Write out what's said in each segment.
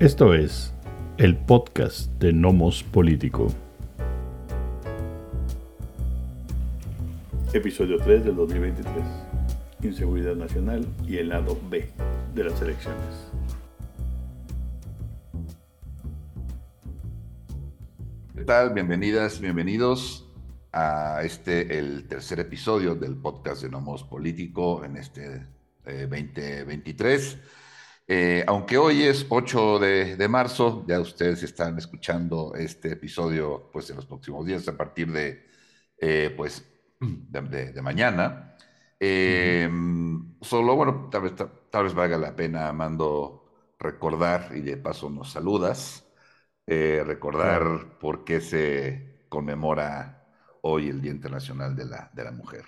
Esto es el podcast de Nomos Político. Episodio 3 del 2023. Inseguridad nacional y el lado B de las elecciones. ¿Qué tal? Bienvenidas, bienvenidos a este, el tercer episodio del podcast de Nomos Político en este 2023. Eh, aunque hoy es 8 de, marzo, ya ustedes están escuchando este episodio pues en los próximos días a partir de eh, pues de, mañana. Em, solo, bueno, tal vez, tal, vez valga la pena, Mando, recordar, y de paso nos saludas, eh, recordar por qué se conmemora hoy el Día Internacional de la, de la Mujer.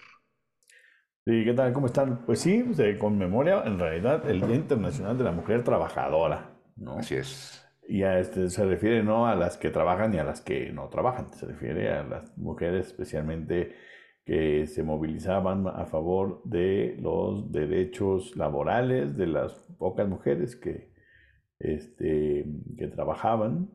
Sí, ¿qué tal? ¿Cómo están? Pues sí, se conmemora en realidad el Día Internacional de la Mujer Trabajadora, ¿no? Así es. Y a este, se refiere no a las que trabajan ni a las que no trabajan, se refiere a las mujeres especialmente que se movilizaban a favor de los derechos laborales de las pocas mujeres que, este, que trabajaban.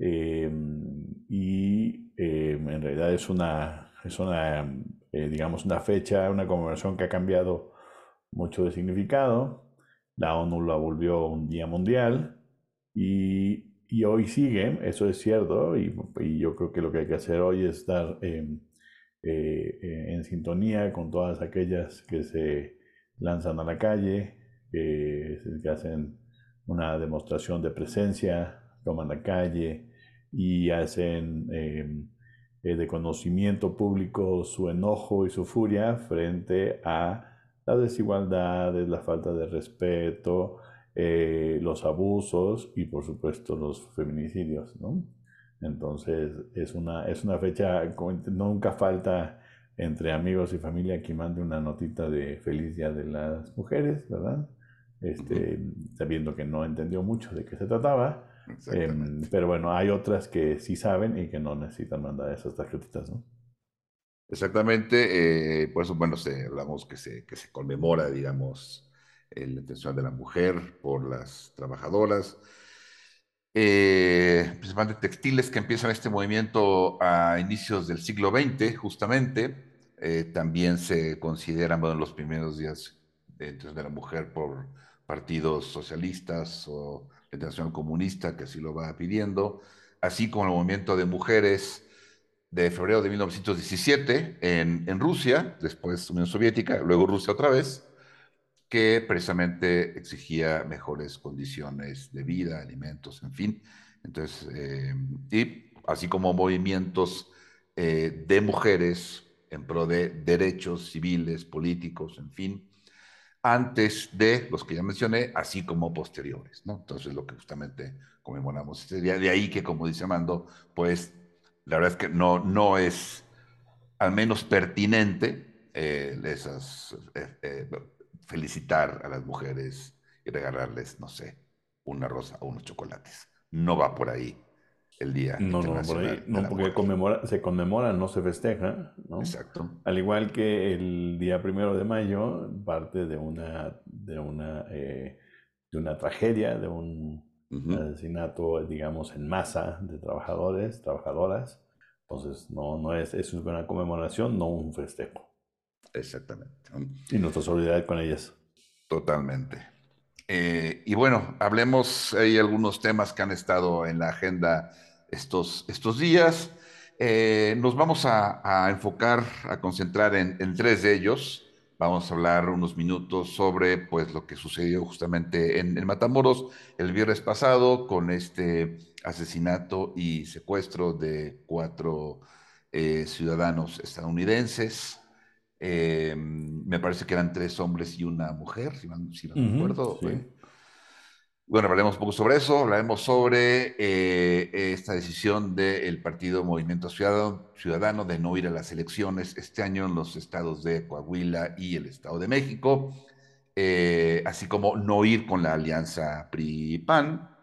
Em, y em, en realidad es una, es una eh, digamos, una fecha, una conmemoración que ha cambiado mucho de significado. La ONU la volvió un día mundial y, y hoy sigue, eso es cierto, y, y, yo creo que lo que hay que hacer hoy es estar eh, eh, en sintonía con todas aquellas que se lanzan a la calle, que, hacen una demostración de presencia, toman la calle y hacen eh, de conocimiento público su enojo y su furia frente a las desigualdades, la falta de respeto, eh, los abusos y por supuesto los feminicidios. ¿no? Entonces es una, es una fecha, nunca falta entre amigos y familia que mande una notita de feliz día de las mujeres, ¿verdad? Este, sabiendo que no entendió mucho de qué se trataba, Em, pero bueno, hay otras que sí saben y que no necesitan mandar esas tarjetitas, ¿no? Exactamente, eh, por eso, bueno, se, hablamos que se, que se conmemora, digamos, la intención de la mujer por las trabajadoras, eh, principalmente textiles que empiezan este movimiento a inicios del siglo XX, justamente. Eh, también se consideran, bueno, los primeros días de, de la mujer por partidos socialistas o Internacional Comunista, que así lo va pidiendo, así como el movimiento de mujeres de febrero de 1917 en, en Rusia, después Unión Soviética, luego Rusia otra vez, que precisamente exigía mejores condiciones de vida, alimentos, en fin. Entonces, eh, y así como movimientos eh, de mujeres en pro de derechos civiles, políticos, en fin, antes de los que ya mencioné, así como posteriores, ¿no? Entonces, lo que justamente conmemoramos este día, de ahí que, como dice Mando, pues la verdad es que no, no es al menos pertinente eh, eh, eh, felicitar a las mujeres y regalarles, no sé, una rosa o unos chocolates. No va por ahí el día. No, no, por ahí, no, porque conmemora, se conmemora, no se festeja, ¿no? Exacto. Al igual que el día primero de mayo, parte de una, de una, eh, de una tragedia, de un asesinato, digamos, en masa de trabajadores, trabajadoras. Entonces, no, no es, es una conmemoración, no un festejo. Exactamente. Y nuestra solidaridad con ellas. Totalmente. Eh, y bueno, hablemos, hay algunos temas que han estado en la agenda estos, estos días. Eh, nos vamos a, enfocar, a concentrar en, tres de ellos. Vamos a hablar unos minutos sobre pues, lo que sucedió justamente en, Matamoros el viernes pasado con este asesinato y secuestro de cuatro eh, ciudadanos estadounidenses. Eh, me parece que eran tres hombres y una mujer, si, no me acuerdo. Bueno, hablaremos un poco sobre eso, hablaremos sobre eh, esta decisión del partido Movimiento Ciudadano, de no ir a las elecciones este año en los estados de Coahuila y el Estado de México, eh, así como no ir con la alianza PRI-PAN.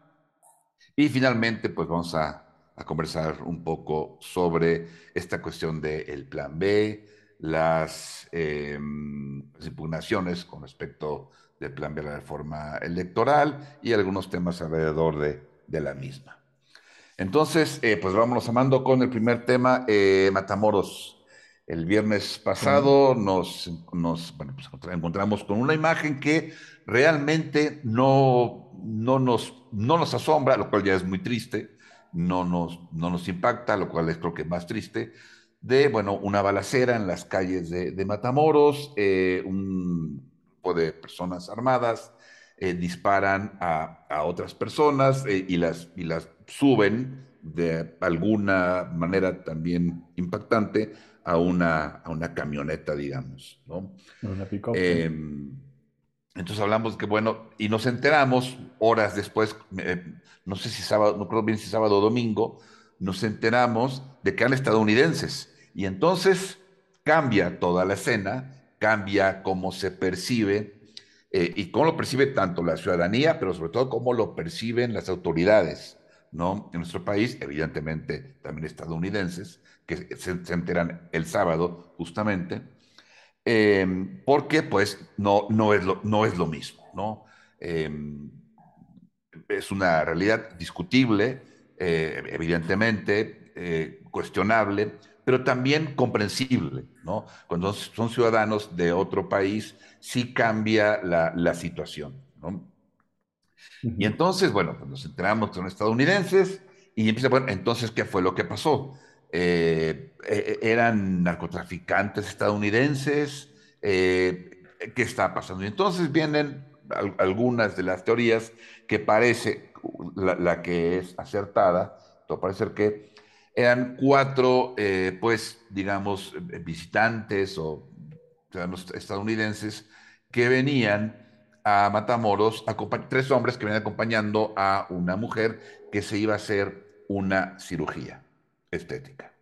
Y finalmente, pues vamos a, conversar un poco sobre esta cuestión del plan B, las, em, impugnaciones con respecto del plan de la reforma electoral y algunos temas alrededor de, la misma. Entonces, eh, pues vámonos amando con el primer tema, eh, Matamoros. El viernes pasado nos, nos bueno, pues encontramos con una imagen que realmente no, no, nos, no nos asombra, lo cual ya es muy triste, no nos, no nos impacta, lo cual es creo que más triste, de, bueno, una balacera en las calles de, Matamoros, eh, un grupo de personas armadas eh, disparan a, a, otras personas eh, y, las, y las suben de alguna manera también impactante a una, a una camioneta, digamos, ¿no? Una em, entonces hablamos que, bueno, y nos enteramos horas después, no sé si sábado, no creo bien si sábado o domingo, nos enteramos de que eran estadounidenses. Y entonces cambia toda la escena, cambia cómo se percibe eh, y cómo lo percibe tanto la ciudadanía, pero sobre todo cómo lo perciben las autoridades, ¿no? En nuestro país, evidentemente también estadounidenses, que se, enteran el sábado justamente, em, porque pues no, no, es lo, no es lo mismo, ¿no? Em, es una realidad discutible, eh, evidentemente, eh, cuestionable, pero también comprensible, ¿no? Cuando son ciudadanos de otro país, sí cambia la, situación, ¿no? Y entonces, bueno, pues nos enteramos que son estadounidenses y empieza, bueno, entonces, ¿qué fue lo que pasó? Eh, eran narcotraficantes estadounidenses, ¿qué está pasando? Y entonces vienen algunas de las teorías que parece la, que es acertada, todo parece que eran cuatro, eh, pues, digamos, visitantes o ciudadanos estadounidenses que venían a Matamoros, tres hombres que venían acompañando a una mujer que se iba a hacer una cirugía estética.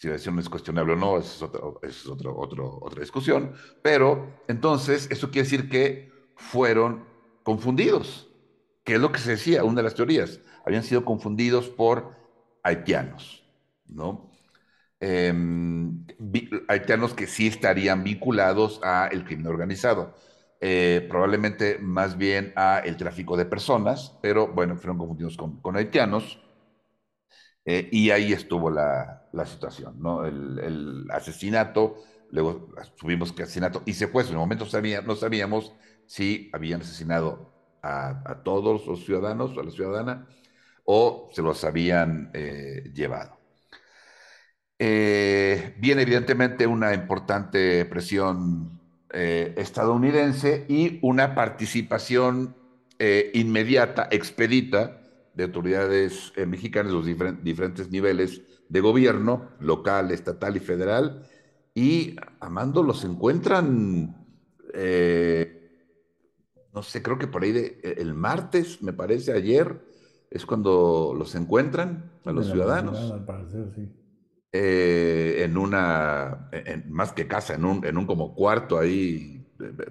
Si la decisión es cuestionable o no, esa es, otra, otra discusión. Pero entonces, eso quiere decir que fueron confundidos, que es lo que se decía, una de las teorías. Habían sido confundidos por haitianos, ¿no? Em, haitianos que sí estarían vinculados al crimen organizado. Eh, probablemente más bien a el tráfico de personas, pero bueno, fueron confundidos con, haitianos. Eh, y ahí estuvo la, la situación, ¿no? El, el, asesinato, luego subimos que asesinato y secuestro. En el momento sabía, no sabíamos si habían asesinado a, todos los ciudadanos a la ciudadana o se los habían eh, llevado. Eh, viene evidentemente una importante presión estadounidense y una participación inmediata, expedita, de autoridades eh, mexicanas, los diferentes niveles de gobierno, local, estatal y federal, y Amando los encuentran, eh, no sé, creo que por ahí de, eh, el martes, me parece, ayer, es cuando los encuentran a los ciudadanos. al parecer, sí. en una, más que casa, en un, en un como cuarto ahí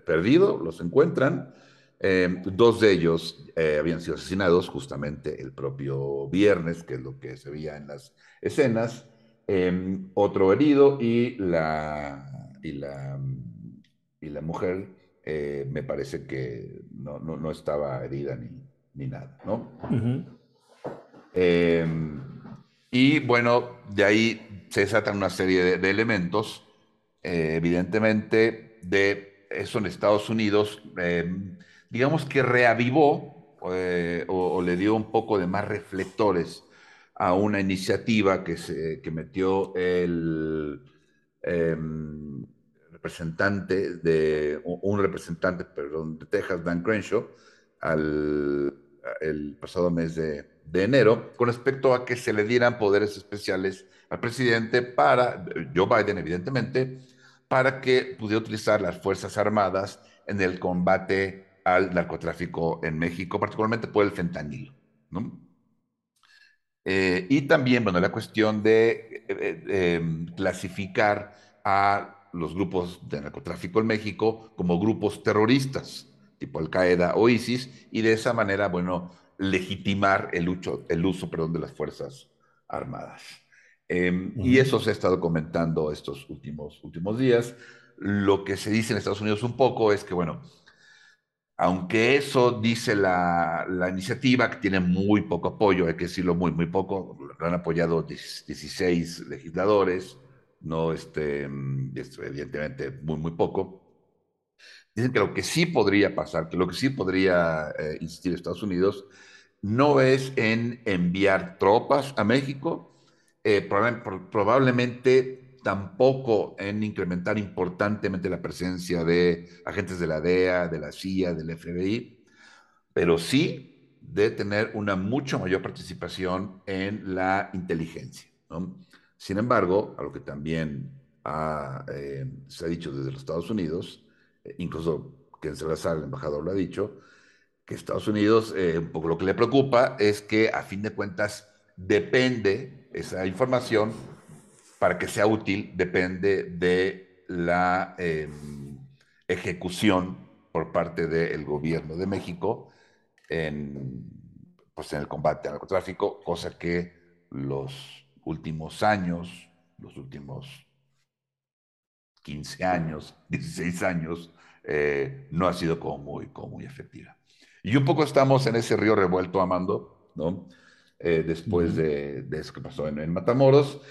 perdido, los encuentran Em, dos de ellos eh, habían sido asesinados justamente el propio viernes, que es lo que se veía en las escenas. Em, otro herido y la, y la, y la mujer eh, me parece que no, no, estaba herida ni, ni nada, ¿no? Em, y bueno, de ahí se desatan una serie de, de elementos, eh, evidentemente, de eso en Estados Unidos digamos que reavivó eh, o, le dio un poco de más reflectores a una iniciativa que, se, que metió el em, representante de, un representante, perdón, de Texas, Dan Crenshaw, al, el pasado mes de, de enero, con respecto a que se le dieran poderes especiales al presidente para, Joe Biden evidentemente, para que pudiera utilizar las Fuerzas Armadas en el combate al narcotráfico en México, particularmente por el fentanilo. ¿no? Eh, y también, bueno, la cuestión de eh, eh, em, clasificar a los grupos de narcotráfico en México como grupos terroristas, tipo Al-Qaeda o ISIS, y de esa manera, bueno, legitimar el, uso, el uso perdón, de las Fuerzas Armadas. Em, y eso se ha estado comentando estos últimos, últimos días. Lo que se dice en Estados Unidos un poco es que, bueno, aunque eso dice la, la, iniciativa, que tiene muy poco apoyo, hay que decirlo muy, muy poco, lo han apoyado 16 legisladores, no este, evidentemente muy, muy poco. Dicen que lo que sí podría pasar, que lo que sí podría eh, insistir Estados Unidos, no es en enviar tropas a México, eh, probablemente tampoco en incrementar importantemente la presencia de agentes de la DEA, de la CIA, del FBI, pero sí de tener una mucho mayor participación en la inteligencia. Sin embargo, a lo que también eh, se ha dicho desde los Estados Unidos, eh, incluso Ken Salazar, el embajador, lo ha dicho, que Estados Unidos, eh, un poco lo que le preocupa es que a fin de cuentas depende esa información para que sea útil depende de la em, ejecución por parte del gobierno de México en, pues en el combate al narcotráfico, cosa que los últimos años, los últimos 15 años, 16 años, eh, no ha sido como muy, como muy efectiva. Y un poco estamos en ese río revuelto, Amando, ¿no? Eh, después de, de, eso que pasó en, en Matamoros.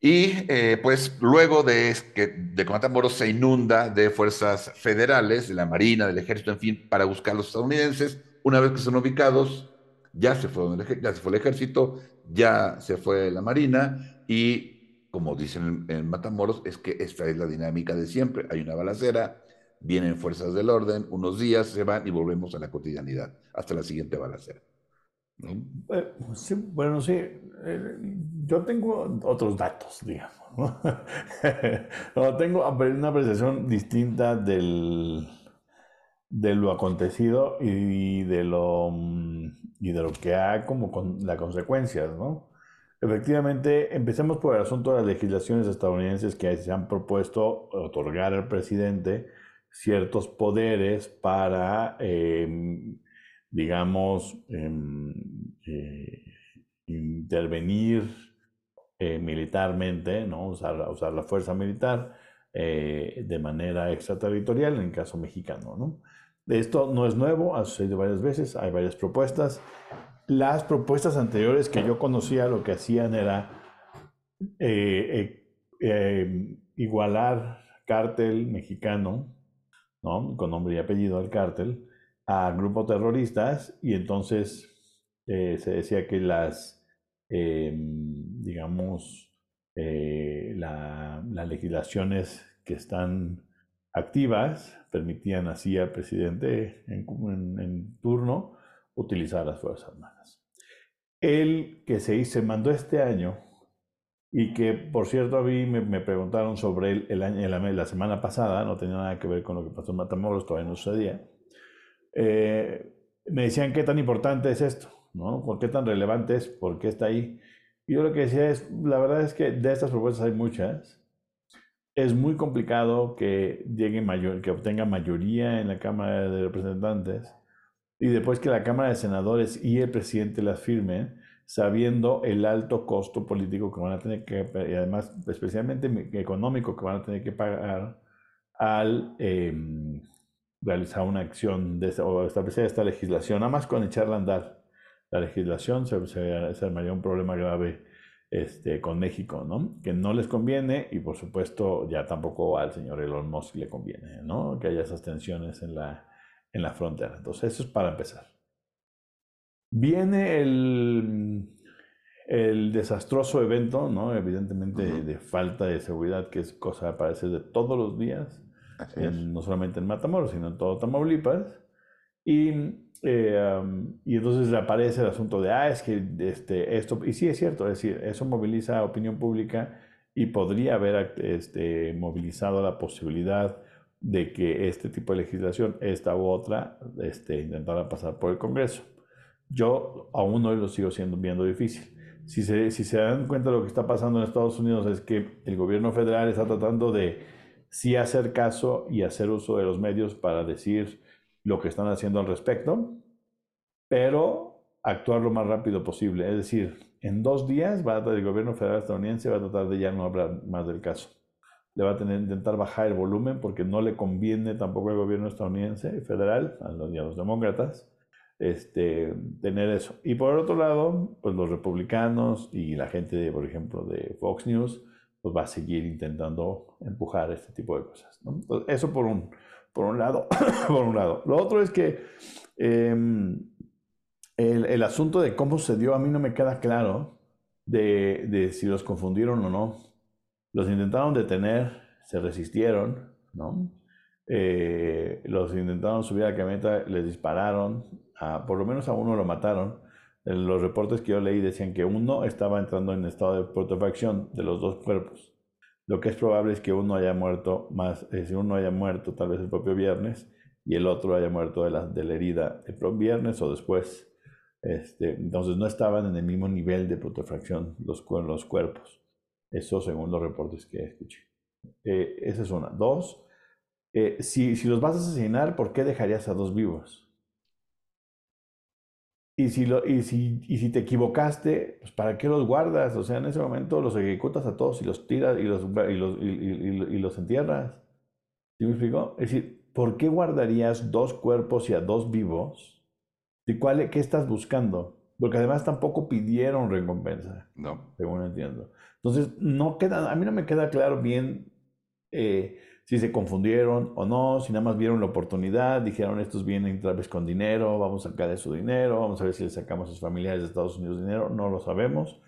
Y eh, pues luego de que de Matamoros se inunda de fuerzas federales, de la Marina, del Ejército, en fin, para buscar a los estadounidenses, una vez que son ubicados, ya se, fue, ya se fue el ejército, ya se fue la Marina y, como dicen en, Matamoros, es que esta es la dinámica de siempre. Hay una balacera, vienen fuerzas del orden, unos días se van y volvemos a la cotidianidad, hasta la siguiente balacera. Eh, bueno, sí, eh, yo tengo otros datos, digamos. tengo una apreciación distinta del, de lo acontecido y de lo, mm, y de lo que ha como con las consecuencias, ¿no? Efectivamente, empecemos por el asunto de las legislaciones estadounidenses que se han propuesto otorgar al presidente ciertos poderes para em, digamos, em, eh, intervenir eh, militarmente, ¿no? usar, usar la fuerza militar eh, de manera extraterritorial en el caso mexicano. ¿no? Esto no es nuevo, ha sucedido varias veces, hay varias propuestas. Las propuestas anteriores que yo conocía lo que hacían era igualar cártel mexicano, ¿no? con nombre y apellido al cártel, a grupos terroristas y entonces eh, se decía que las, em, digamos, eh, las legislaciones que están activas permitían así al presidente en, turno utilizar las Fuerzas Armadas. El que se, hizo, mandó este año y que, por cierto, a mí me, preguntaron sobre él el año, la, la semana pasada, no tenía nada que ver con lo que pasó en Matamoros, todavía no sucedía eh, me decían qué tan importante es esto, ¿no? ¿Por qué tan relevante es? ¿Por qué está ahí? Y yo lo que decía es, la verdad es que de estas propuestas hay muchas. Es muy complicado que llegue mayor, que obtenga mayoría en la Cámara de Representantes y después que la Cámara de Senadores y el presidente las firmen, sabiendo el alto costo político que van a tener que, y además especialmente económico que van a tener que pagar al, eh, realizar una acción de, o establecer esta legislación, nada más con echarla a andar. La legislación se, se, se armaría un problema grave este, con México, ¿no? Que no les conviene y por supuesto ya tampoco al señor Elon Musk le conviene, ¿no? Que haya esas tensiones en la, en la frontera. Entonces eso es para empezar. Viene el, el desastroso evento, ¿no? Evidentemente de falta de seguridad, que es cosa, parece, de todos los días no solamente en Matamoros, sino en todo Tamaulipas. Y, eh, y entonces aparece el asunto de, ah, es que este, esto, y sí es cierto, es decir, eso moviliza a opinión pública y podría haber este, movilizado la posibilidad de que este tipo de legislación, esta u otra, este, intentara pasar por el Congreso. Yo aún hoy lo sigo siendo, viendo difícil. Si se, si se dan cuenta de lo que está pasando en Estados Unidos es que el gobierno federal está tratando de sí hacer caso y hacer uso de los medios para decir lo que están haciendo al respecto, pero actuar lo más rápido posible. Es decir, En dos días va a, el gobierno federal estadounidense va a tratar de ya no hablar más del caso. Le va a tener intentar bajar el volumen porque no le conviene tampoco al gobierno estadounidense federal, a los, a los demócratas, este, tener eso. Y por otro lado, pues los republicanos y la gente, por ejemplo, de Fox News, pues va a seguir intentando empujar este tipo de cosas. eso por un, por un lado. por un lado. Lo otro es que em, el, el, asunto de cómo se dio a mí no me queda claro de, de, si los confundieron o no. Los intentaron detener, se resistieron, ¿no? Eh, los intentaron subir a la camioneta, les dispararon, por lo menos a uno lo mataron. Los reportes que yo leí decían que uno estaba entrando en estado de putrefacción de los dos cuerpos. Lo que es probable es que uno haya muerto más, eh, si uno haya muerto tal vez el propio viernes y el otro haya muerto de la, de la herida el propio viernes o después. Este, entonces no estaban en el mismo nivel de putrefacción los, los cuerpos. Eso según los reportes que escuché. Eh, esa es una. Dos, eh, si, si los vas a asesinar, ¿por qué dejarías a dos vivos? Y si, lo, y, si, y si te equivocaste, pues ¿para qué los guardas? O sea, en ese momento los ejecutas a todos y los tiras y los, y los, y, los entierras. ¿Sí me explico? Es decir, ¿por qué guardarías dos cuerpos y a dos vivos? ¿Y cuál, qué estás buscando? Porque además tampoco pidieron recompensa. No. Según entiendo. Entonces, no queda, a mí no me queda claro bien eh, si se confundieron o no, si nada más vieron la oportunidad, dijeron estos vienen otra vez con dinero, vamos a sacar de su dinero, vamos a ver si le sacamos a sus familiares de Estados Unidos dinero, no lo sabemos.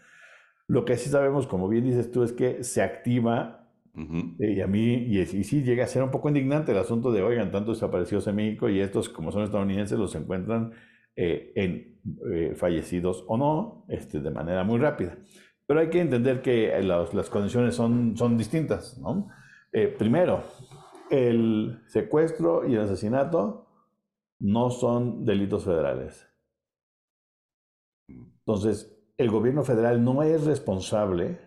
Lo que sí sabemos, como bien dices tú, es que se activa eh, y a mí, y, sí llega a ser un poco indignante el asunto de, oigan, tanto desaparecidos en México y estos, como son estadounidenses, los encuentran eh, en, eh, fallecidos o no, este, de manera muy rápida. Pero hay que entender que las, las condiciones son, son distintas, ¿no? Eh, primero, el secuestro y el asesinato no son delitos federales. Entonces, el gobierno federal no es responsable,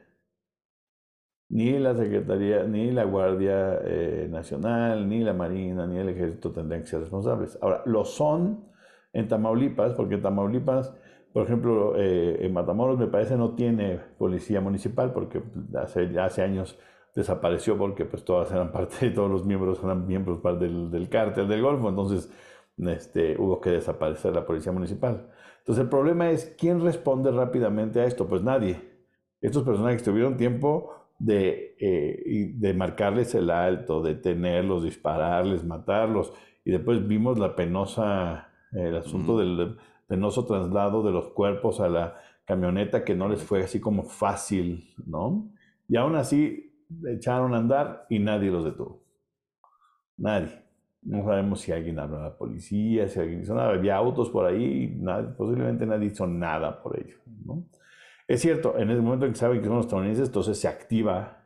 ni la Secretaría, ni la Guardia eh, Nacional, ni la Marina, ni el Ejército tendrían que ser responsables. Ahora, lo son en Tamaulipas, porque en Tamaulipas, por ejemplo, eh, en Matamoros me parece no tiene policía municipal, porque hace, hace años desapareció porque pues todas eran parte de todos los miembros eran miembros del, del cártel del Golfo, entonces este, hubo que desaparecer la policía municipal. Entonces el problema es, ¿quién responde rápidamente a esto? Pues nadie. Estos personajes tuvieron tiempo de, eh, de marcarles el alto, detenerlos, dispararles, matarlos, y después vimos la penosa, el asunto del penoso traslado de los cuerpos a la camioneta que no les fue así como fácil, ¿no? Y aún así echaron a andar y nadie los detuvo. Nadie. No sabemos si alguien habló a la policía, si alguien hizo nada. Había autos por ahí y posiblemente nadie hizo nada por ello. ¿no? Es cierto, en el momento en que saben que son los estadounidenses, entonces se activa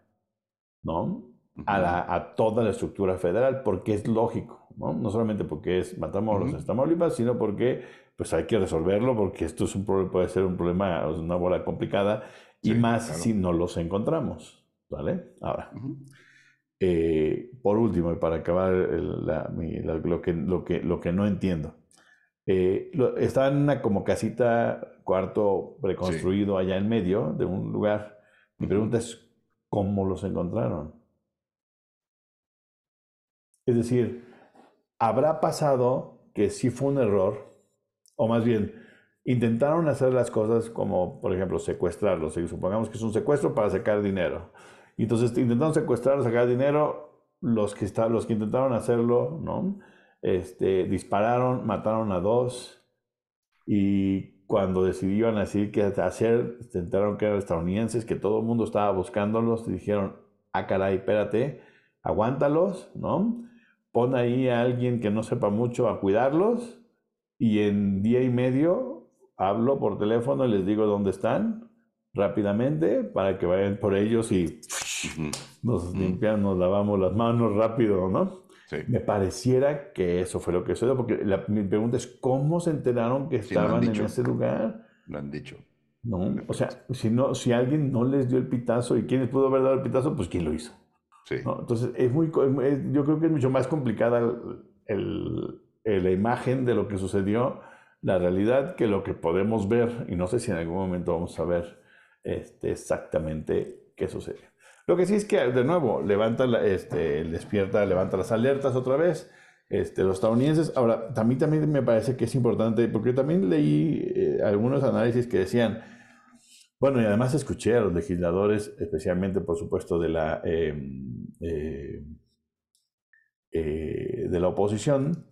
¿no? a, la, a toda la estructura federal, porque es lógico. ¿no? no solamente porque es Matamoros, uh -huh. sino porque pues hay que resolverlo, porque esto es un puede ser un problema, una bola complicada, y más si no los encontramos. ¿Vale? Ahora, eh, por último, y para acabar lo, que, lo, que, lo que no entiendo, eh, está en una como casita, cuarto reconstruido allá en medio de un lugar. Mi pregunta es, ¿cómo los encontraron? Es decir, ¿habrá pasado que sí fue un error? O más bien, intentaron hacer las cosas como, por ejemplo, secuestrarlos. Y supongamos que es un secuestro para sacar dinero. Y entonces intentaron secuestrar, sacar dinero, los que, está, los que intentaron hacerlo, ¿no? Este, dispararon, mataron a dos y cuando decidieron decir qué hacer, se enteraron que eran estadounidenses, que todo el mundo estaba buscándolos y dijeron, ah, caray, espérate, aguántalos, ¿no? Pon ahí a alguien que no sepa mucho a cuidarlos y en día y medio hablo por teléfono y les digo dónde están rápidamente para que vayan por ellos y nos limpiamos, nos lavamos las manos rápido, ¿no? Me pareciera que eso fue lo que sucedió, porque la, mi pregunta es, ¿cómo se enteraron que estaban en ese lugar? Lo han dicho. No, o sea, si, no, si alguien no les dio el pitazo y quién pudo haber dado el pitazo, pues quién lo hizo. Sí. Entonces, es muy, yo creo que es mucho más complicada el, la imagen de lo que sucedió la realidad que lo que podemos ver, y no sé si en algún momento vamos a ver este, exactamente qué sucede. Lo que sí es que, de nuevo, levanta, este, despierta, levanta las alertas otra vez. Este, los estadounidenses, ahora, también, también me parece que es importante, porque también leí eh, algunos análisis que decían, bueno, y además escuché a los legisladores, especialmente, por supuesto, de la, em, eh, eh, de la oposición,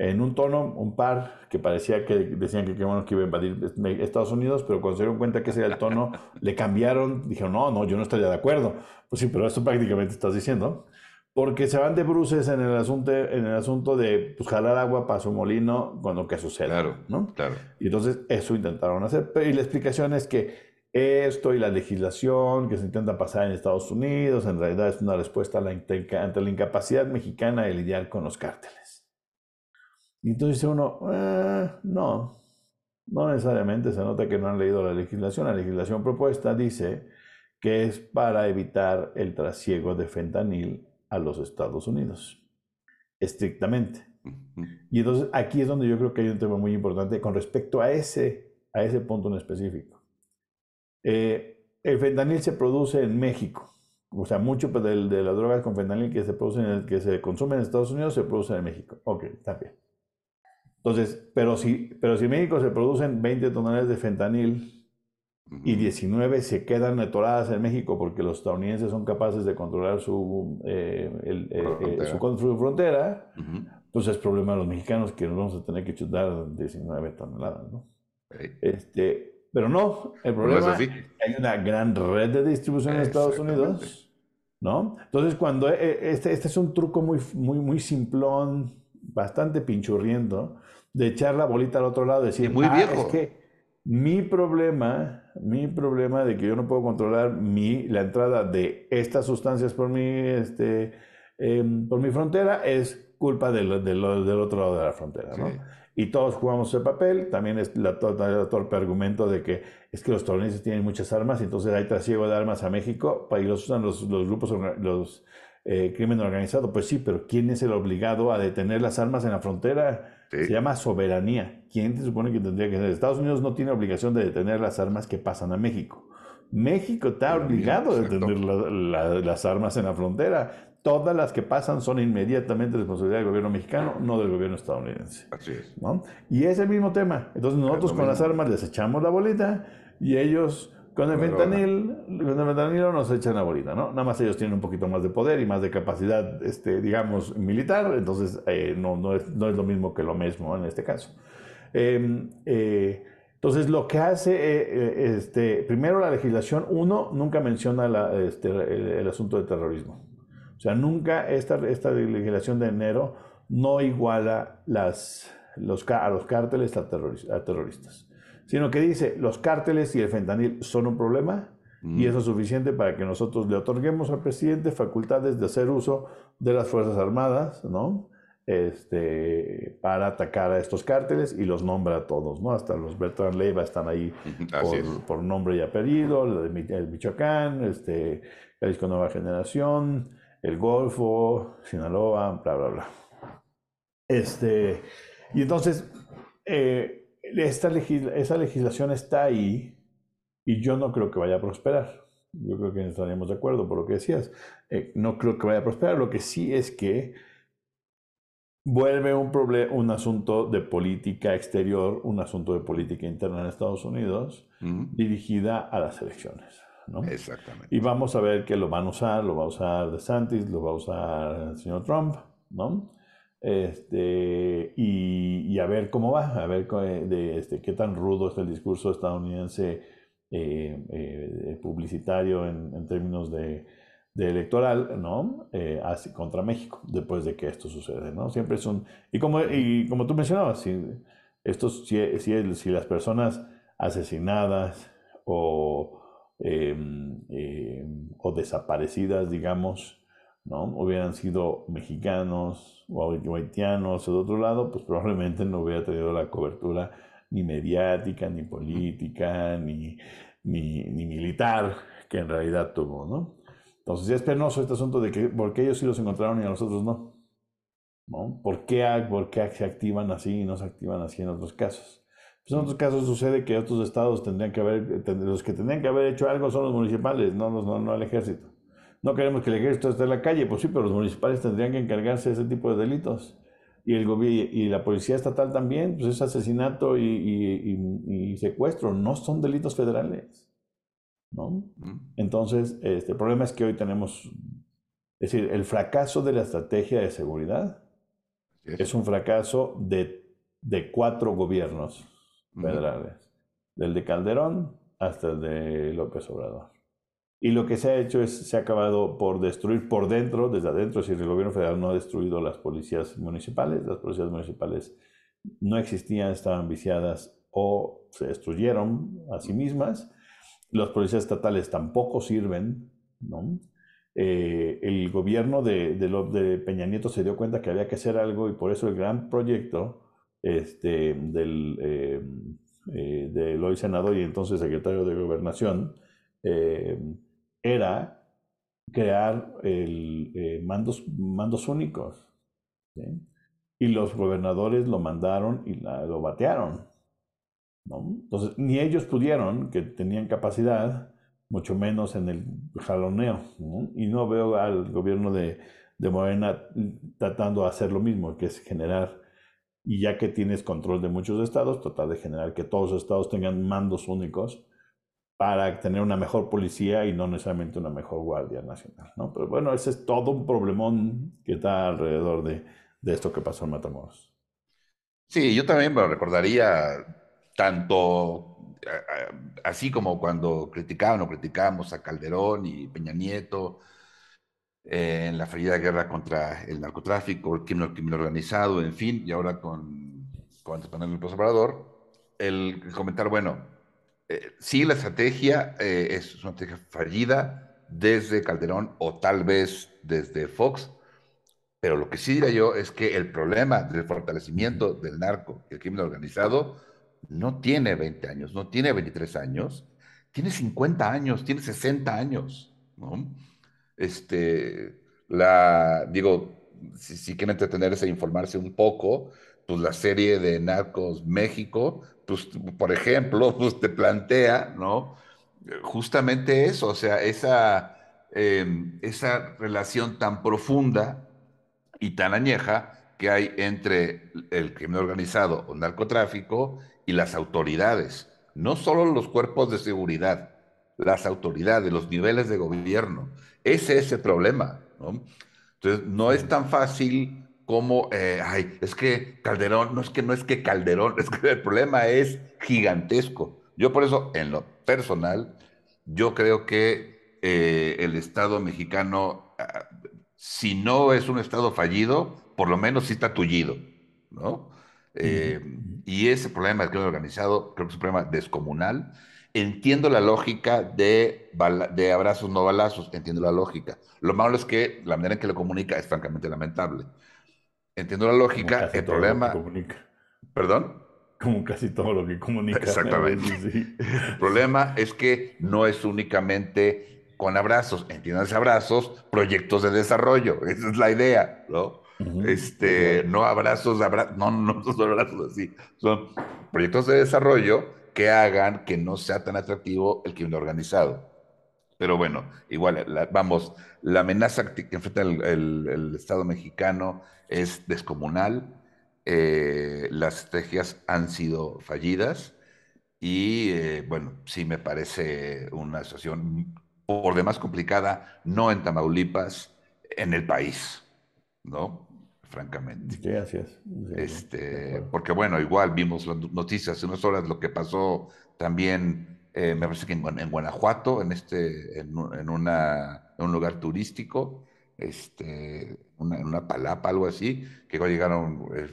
en un tono, un par, que parecía que decían que, que, bueno, que iba a invadir Estados Unidos, pero cuando se dieron cuenta que ese era el tono, le cambiaron, dijeron, no, no, yo no estaría de acuerdo. Pues sí, pero esto prácticamente estás diciendo. Porque se van de bruces en el asunto, en el asunto de pues, jalar agua para su molino con lo que sucede. Claro, ¿no? claro. Y entonces eso intentaron hacer. Y la explicación es que esto y la legislación que se intenta pasar en Estados Unidos en realidad es una respuesta a la, ante la incapacidad mexicana de lidiar con los cárteles. Y entonces dice uno, eh, no, no necesariamente se nota que no han leído la legislación. La legislación propuesta dice que es para evitar el trasiego de fentanil a los Estados Unidos, estrictamente. Y entonces aquí es donde yo creo que hay un tema muy importante con respecto a ese, a ese punto en específico. Eh, el fentanil se produce en México. O sea, mucho de, de las drogas con fentanil que se, producen, que se consumen en Estados Unidos se producen en México. Ok, está bien. Entonces, pero si, pero si en México se producen 20 toneladas de fentanil y 19 se quedan atoradas en México porque los estadounidenses son capaces de controlar su, eh, el, eh, eh, su, frontera, pues es problema de los mexicanos que nos vamos a tener que chutar 19 toneladas, ¿no? Este, pero no, el problema es que hay una gran red de distribución en Estados Unidos, ¿no? Entonces, cuando este, este es un truco muy, muy, muy simplón, bastante pinchurriendo, de echar la bolita al otro lado, decir, muy ah, es que mi problema, mi problema de que yo no puedo controlar mi, la entrada de estas sustancias por mi, este, em, por mi frontera es culpa del, del, otro lado de la frontera, ¿no? Y todos jugamos ese papel, también es la, el torpe argumento de que es que los estadounidenses tienen muchas armas y entonces hay trasiego de armas a México y los usan los, los grupos, los eh, crimen organizado. Pues sí, pero ¿quién es el obligado a detener las armas en la frontera? Se llama soberanía. ¿Quién se supone que tendría que ser? Estados Unidos no tiene obligación de detener las armas que pasan a México. México está obligado a detener las armas en la frontera. Todas las que pasan son inmediatamente responsabilidad del gobierno mexicano, no del gobierno estadounidense. Así es. ¿no? Y es el mismo tema. Entonces nosotros con las armas les echamos la bolita y ellos con el fentanil, con el fentanil nos echan la bolita, ¿no? Nada más ellos tienen un poquito más de poder y más de capacidad, este, digamos, militar, entonces eh, no, no, es, no, es, lo mismo que lo mismo en este caso. Em, eh, entonces, lo que hace, eh, este, primero la legislación, uno, nunca menciona la, este, el, asunto de terrorismo. O sea, nunca esta, esta legislación de enero no iguala las, los, a los cárteles a, a terroristas sino que dice, los cárteles y el fentanil son un problema y eso es suficiente para que nosotros le otorguemos al presidente facultades de hacer uso de las Fuerzas Armadas, ¿no? Este, para atacar a estos cárteles y los nombra a todos, ¿no? Hasta los Bertrand Leiva están ahí por, por, nombre y apellido, el Michoacán, este, Jalisco Nueva Generación, el Golfo, Sinaloa, bla, bla, bla. Este, y entonces, eh, esta esa legislación está ahí y yo no creo que vaya a prosperar. Yo creo que estaríamos de acuerdo por lo que decías. Eh, no creo que vaya a prosperar. Lo que sí es que vuelve un, un asunto de política exterior, un asunto de política interna en Estados Unidos, dirigida a las elecciones. ¿no? Exactamente. Y vamos a ver que lo van a usar, lo va a usar DeSantis, lo va a usar el señor Trump, ¿no? Este, y, a ver cómo va, a ver de, este, qué tan rudo es el discurso estadounidense eh, eh, publicitario en, términos de, electoral, ¿no? Eh, contra México, después de que esto sucede, ¿no? Siempre es un... Y como, y como tú mencionabas, si, estos, si, si las personas asesinadas o, em, em, o desaparecidas, digamos, ¿no? hubieran sido mexicanos o haitianos o de otro lado, pues probablemente no hubiera tenido la cobertura ni mediática, ni política, ni, ni, militar que en realidad tuvo, ¿no? Entonces es penoso este asunto de que por qué ellos sí los encontraron y a nosotros no. ¿no? ¿Por, qué, ¿Por qué se activan así y no se activan así en otros casos? Pues en otros casos sucede que otros estados tendrían que haber, los que tendrían que haber hecho algo son los municipales, no, no, no el ejército. No queremos que el ejército esté en la calle, pues sí, pero los municipales tendrían que encargarse de ese tipo de delitos. Y, el y la policía estatal también, pues es asesinato y, secuestro, no son delitos federales. ¿no? Entonces, este, el problema es que hoy tenemos, es decir, el fracaso de la estrategia de seguridad es un fracaso de, de cuatro gobiernos federales, del de Calderón hasta el de López Obrador. Y lo que se ha hecho es, se ha acabado por destruir por dentro, desde adentro, si el gobierno federal no ha destruido las policías municipales, las policías municipales no existían, estaban viciadas o se destruyeron a sí mismas. Las policías estatales tampoco sirven, ¿no? Eh, el gobierno de, Peña Nieto se dio cuenta que había que hacer algo y por eso el gran proyecto este, del, eh, eh, del hoy senador y entonces secretario de Gobernación, eh, era crear el, eh, mandos, mandos únicos. Y los gobernadores lo mandaron y lo batearon. Entonces, ni ellos pudieron, que tenían capacidad, mucho menos en el jaloneo. Y no veo al gobierno de, de Morena tratando de hacer lo mismo, que es generar, y ya que tienes control de muchos estados, tratar de generar que todos los estados tengan mandos únicos para tener una mejor policía y no necesariamente una mejor guardia nacional, ¿no? Pero bueno, ese es todo un problemón que está alrededor de, de esto que pasó en Matamoros. Sí, yo también me recordaría tanto así como cuando criticaban o criticábamos a Calderón y Peña Nieto eh, en la fallida guerra contra el narcotráfico, el crimen, crimen organizado, en fin, y ahora con, con Manuel López Obrador, el comentar, bueno, eh, sí, la estrategia eh, es una estrategia fallida desde Calderón o tal vez desde Fox, pero lo que sí diría yo es que el problema del fortalecimiento del narco y el crimen organizado no tiene 20 años, no tiene 23 años, tiene 50 años, tiene 60 años, ¿no? Este, la, digo, si, si quieren entretenerse e informarse un poco, pues la serie de Narcos México pues, por ejemplo, pues te plantea, ¿no? Justamente eso, o sea, esa, em, esa relación tan profunda y tan añeja que hay entre el crimen organizado o narcotráfico y las autoridades, no solo los cuerpos de seguridad, las autoridades, los niveles de gobierno. Ese es el problema, ¿no? Entonces, no es tan fácil como, eh, ay, es que Calderón, no es que no es que Calderón, es que el problema es gigantesco. Yo por eso, en lo personal, yo creo que eh, el Estado mexicano, ah, si no es un Estado fallido, por lo menos sí está tullido, ¿no? Eh, y ese problema del crimen organizado, creo que es un problema descomunal. Entiendo la lógica de, de abrazos no balazos, entiendo la lógica. Lo malo es que la manera en que lo comunica es francamente lamentable. Entiendo la lógica, el problema... ¿Perdón? Como casi todo lo que comunica. Exactamente. El problema es que no es únicamente con abrazos, entiendan abrazos, proyectos de desarrollo, esa es la idea, ¿no? este, no abrazos, no, no son abrazos así, son proyectos de desarrollo que hagan que no sea tan atractivo el crimen organizado. Pero bueno, igual, vamos, la amenaza que enfrenta el, Estado mexicano es descomunal. Eh, las estrategias han sido fallidas y eh, bueno, sí me parece una situación por demás complicada, no en Tamaulipas, en el país, ¿no? Francamente. Gracias. este, porque bueno, igual vimos las noticias hace unas horas lo que pasó también eh, me parece que en, Guanajuato, en, este, en, una, un lugar turístico, este, una, palapa, algo así, que llegaron eh,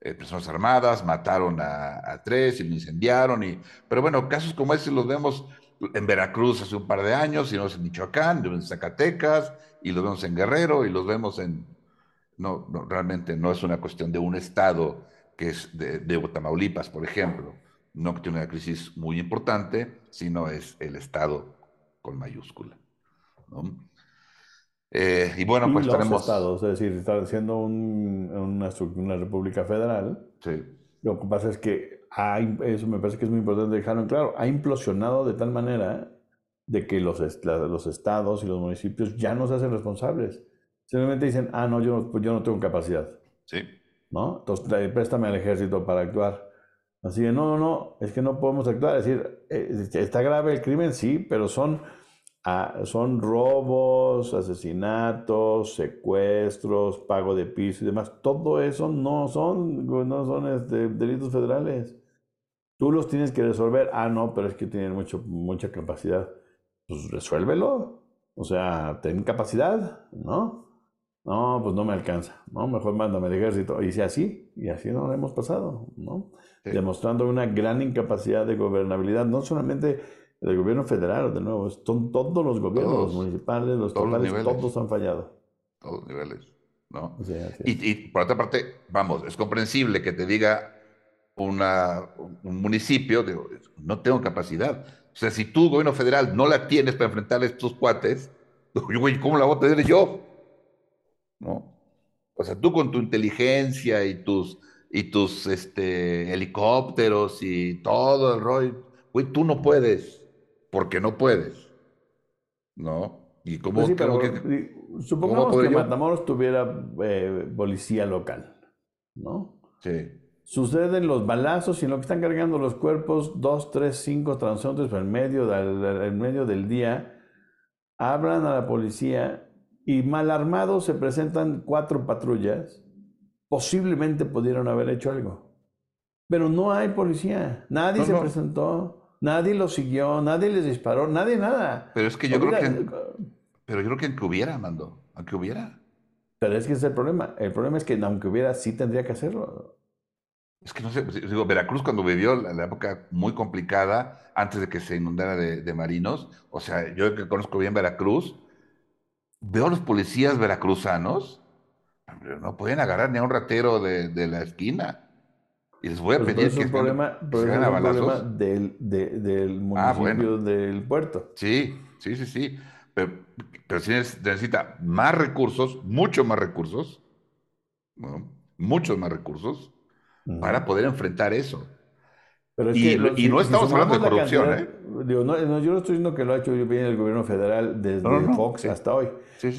eh, personas armadas, mataron a, tres y lo incendiaron. Y, pero bueno, casos como estos los vemos en Veracruz hace un par de años, y los en Michoacán, en Zacatecas, y los vemos en Guerrero, y los vemos en... No, realmente no es una cuestión de un estado que es de, de Tamaulipas, por ejemplo no que tiene una crisis muy importante, sino es el Estado con mayúscula. Eh, y bueno, pues los tenemos... estados, es decir, está siendo una, república federal. Sí. Lo que pasa es que eso me parece que es muy importante dejarlo en claro, ha implosionado de tal manera de que los, los estados y los municipios ya no se hacen responsables. Simplemente dicen, ah, no, yo pues yo no tengo capacidad. Sí. ¿No? Entonces, préstame al ejército para actuar. Así de, no, no, no, es que no podemos actuar. Es decir, eh, está grave el crimen, sí, pero son, ah, son robos, asesinatos, secuestros, pago de piso y demás. Todo eso no son, no son este, delitos federales. Tú los tienes que resolver. Ah, no, pero es que tienen mucho, mucha capacidad. Pues resuélvelo. O sea, ten capacidad, ¿no? No, pues no me alcanza, ¿no? Mejor mándame el ejército. Y si así, y así no lo hemos pasado, ¿no? Demostrando una gran incapacidad de gobernabilidad, no solamente del gobierno federal, de nuevo, son todos los gobiernos, los municipales, los totales, todos han fallado. Todos los niveles, ¿no? y, y, por otra parte, vamos, es comprensible que te diga una, un municipio, digo, no tengo capacidad. O sea, si tú, gobierno federal, no la tienes para enfrentar a estos cuates, ¿cómo la voy a tener yo? ¿no? O sea, tú con tu inteligencia y tus, y tus este, helicópteros y todo el rollo, güey, tú no puedes, porque no puedes, ¿no? Y cómo, pues que, supongamos que Matamoros tuviera eh, policía local, ¿no? Sí. Suceden los balazos y en lo que están cargando los cuerpos, dos, tres, cinco transeúntes en medio, del, en medio del día, hablan a la policía y mal armados se presentan cuatro patrullas, posiblemente pudieron haber hecho algo. Pero no hay policía, nadie se presentó, nadie los siguió, nadie les disparó, nadie nada. Pero es que yo creo que... Pero yo creo que hubiera, Mando, aunque hubiera. Pero es que ese es el problema. El problema es que aunque hubiera, sí tendría que hacerlo. Es que no sé, pues, digo, Veracruz cuando vivió la, época muy complicada, antes de que se inundara de, de, marinos, o sea, yo que conozco bien Veracruz, veo a los policías veracruzanos, no pueden agarrar ni a un ratero de, la esquina. Y les voy a pedir que... Un problema, problema del, del ah, municipio del puerto. Sí, sí, sí, sí. Pero, pero sí necesita más recursos, mucho más recursos, muchos más recursos, para poder enfrentar eso y, no estamos hablando de corrupción, ¿eh? yo no estoy diciendo que lo ha hecho bien el gobierno federal desde Fox hasta hoy.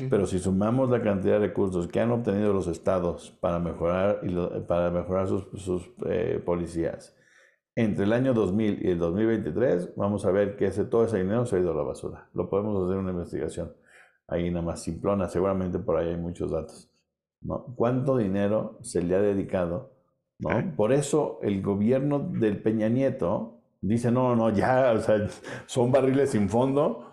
Pero si sumamos la cantidad de recursos que han obtenido los estados para mejorar, para mejorar sus, eh, policías entre el año 2000 y el 2023, vamos a ver que ese, todo ese dinero se ha ido a la basura. Lo podemos hacer una investigación ahí nada más simplona, seguramente por ahí hay muchos datos. ¿no? ¿Cuánto dinero se le ha dedicado por eso el gobierno del Peña Nieto dice, no, no, ya, o sea, son barriles sin fondo,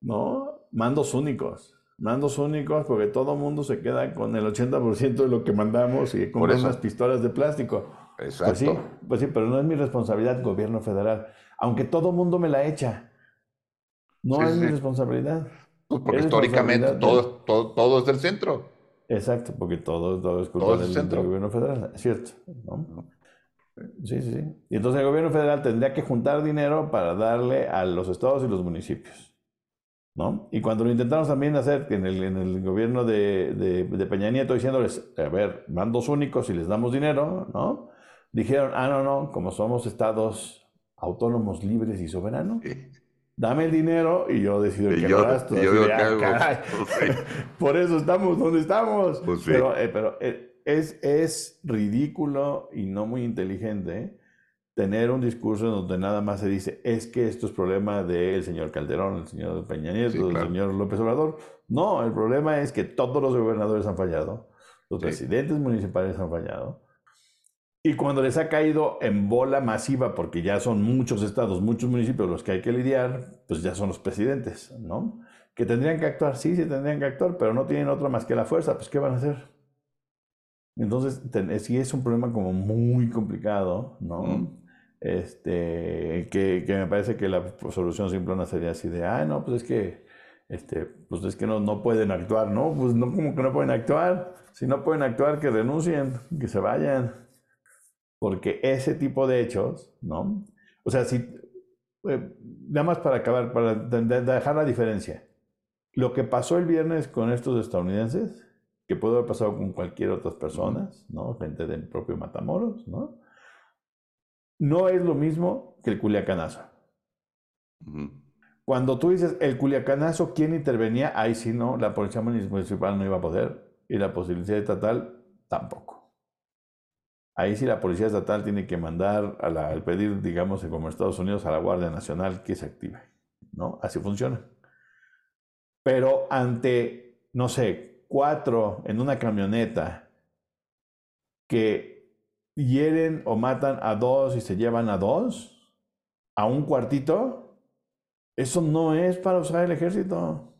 ¿no? Mandos únicos. Mandos únicos porque todo el mundo se queda con el 80% de lo que mandamos y con unas pistolas de plástico. Exacto. Pues sí, pues sí, pero no es mi responsabilidad, gobierno federal. Aunque todo el mundo me la echa. No es mi responsabilidad. Pues porque históricamente todo, todo, todo es del centro. Exacto, porque todo, todo es culpa del, gobierno federal, es cierto. Sí, sí, sí. Y entonces el gobierno federal tendría que juntar dinero para darle a los estados y los municipios. ¿no? Y cuando lo intentamos también hacer en el, en el gobierno de, de, Peña Nieto diciéndoles, a ver, mandos únicos y les damos dinero, ¿no? Dijeron, ah, no, no, como somos estados autónomos, libres y soberanos, dame el dinero y yo decido qué lo gasto. Ah, pues Por eso estamos donde estamos. Pues pero, eh, pero eh, es, es ridículo y no muy inteligente tener un discurso en donde nada más se dice es que esto es problema del señor Calderón, el señor Peña Nieto, el señor López Obrador. No, el problema es que todos los gobernadores han fallado, los presidentes municipales han fallado y cuando les ha caído en bola masiva, porque ya son muchos estados, muchos municipios los que hay que lidiar, pues ya son los presidentes, ¿no? Que tendrían que actuar, sí, sí tendrían que actuar, pero no tienen otra más que la fuerza, pues ¿qué van a hacer? Entonces, sí es un problema como muy complicado, ¿no? Este, que, que, me parece que la solución simple sería así de, ah, no, pues es que, este, pues es que no, no pueden actuar, ¿no? Pues no, como que no pueden actuar. Si no pueden actuar, que renuncien, que se vayan. Porque ese tipo de hechos, ¿no? O sea, si, eh, nada más para acabar, para dejar la diferencia. Lo que pasó el viernes con estos estadounidenses, que puede haber pasado con cualquier otras personas, ¿no? Gente del propio Matamoros, ¿no? no es lo mismo que el culiacanazo. Cuando tú dices el culiacanazo, ¿quién intervenía? Ahí sí no, la policía municipal no iba a poder y la policía estatal tampoco. Ahí sí la policía estatal tiene que mandar a la, al pedir, digamos, como Estados Unidos, a la Guardia Nacional que se active. ¿No? Así funciona. Pero ante, no sé, cuatro en una camioneta que hieren o matan a dos y se llevan a dos, a un cuartito, eso no es para usar el ejército.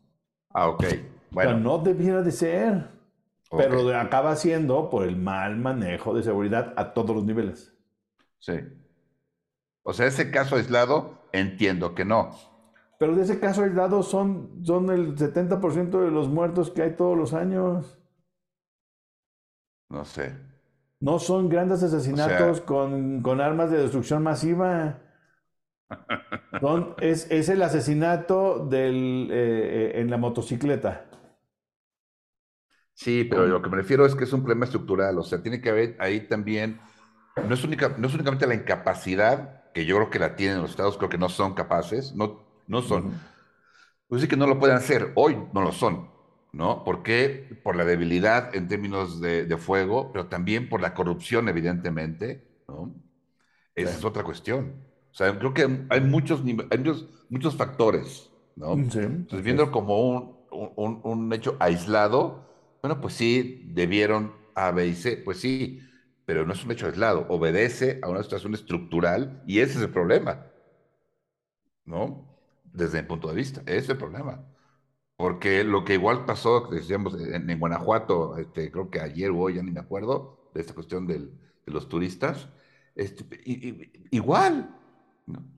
Ah, ok. Bueno. no debiera de ser. Pero acaba siendo por el mal manejo de seguridad a todos los niveles. Sí. O sea, ese caso aislado, entiendo que no. Pero de ese caso aislado son, son el 70% de los muertos que hay todos los años. No sé. No son grandes asesinatos con, armas de destrucción masiva. es, es, el asesinato del, eh, eh, en la motocicleta. Sí, pero lo que me refiero es que es un problema estructural, o sea, tiene que haber ahí también, no es, única, no es únicamente la incapacidad, que yo creo que la tienen los estados, creo que no son capaces, no, no son. Pues sí que no lo pueden hacer, hoy no lo son, ¿no? ¿Por qué? Por la debilidad en términos de, fuego, pero también por la corrupción, evidentemente, ¿no? Esa es otra cuestión. O sea, creo que hay muchos, hay muchos, muchos factores, ¿no? Entonces, viendo como un, un, un hecho aislado, bueno, pues sí, debieron A, B y C, pues sí, pero no es un hecho aislado, obedece a una situación estructural y ese es el problema, ¿no? Desde mi punto de vista, ese es el problema. Porque lo que igual pasó, decíamos, en, Guanajuato, este, creo que ayer o hoy, ya ni me acuerdo, de esta cuestión de los turistas, este, igual,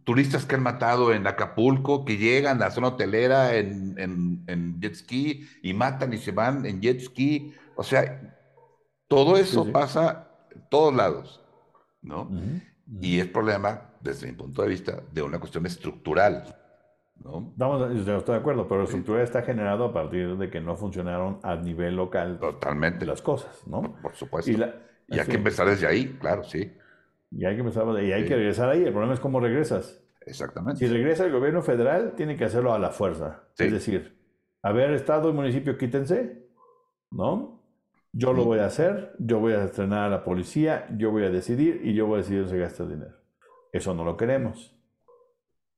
Turistas que han matado en Acapulco, que llegan a la zona hotelera en, en, jet ski y matan y se van en jet ski. O sea, todo eso pasa en todos lados, ¿no? Y es problema, desde mi punto de vista, de una cuestión estructural. ¿no? estoy de acuerdo, pero la estructura está generada a partir de que no funcionaron a nivel local Totalmente. las cosas, ¿no? Por, supuesto. Y, y hay que empezar desde ahí, claro, sí. Y hay que empezar, y hay que regresar ahí. El problema es cómo regresas. Exactamente. Si regresa el gobierno federal, tiene que hacerlo a la fuerza. Es decir, a ver, Estado y municipio, quítense, ¿no? Yo lo voy a hacer, yo voy a estrenar a la policía, yo voy a decidir y yo voy a decidir dónde se gasta el dinero. Eso no lo queremos.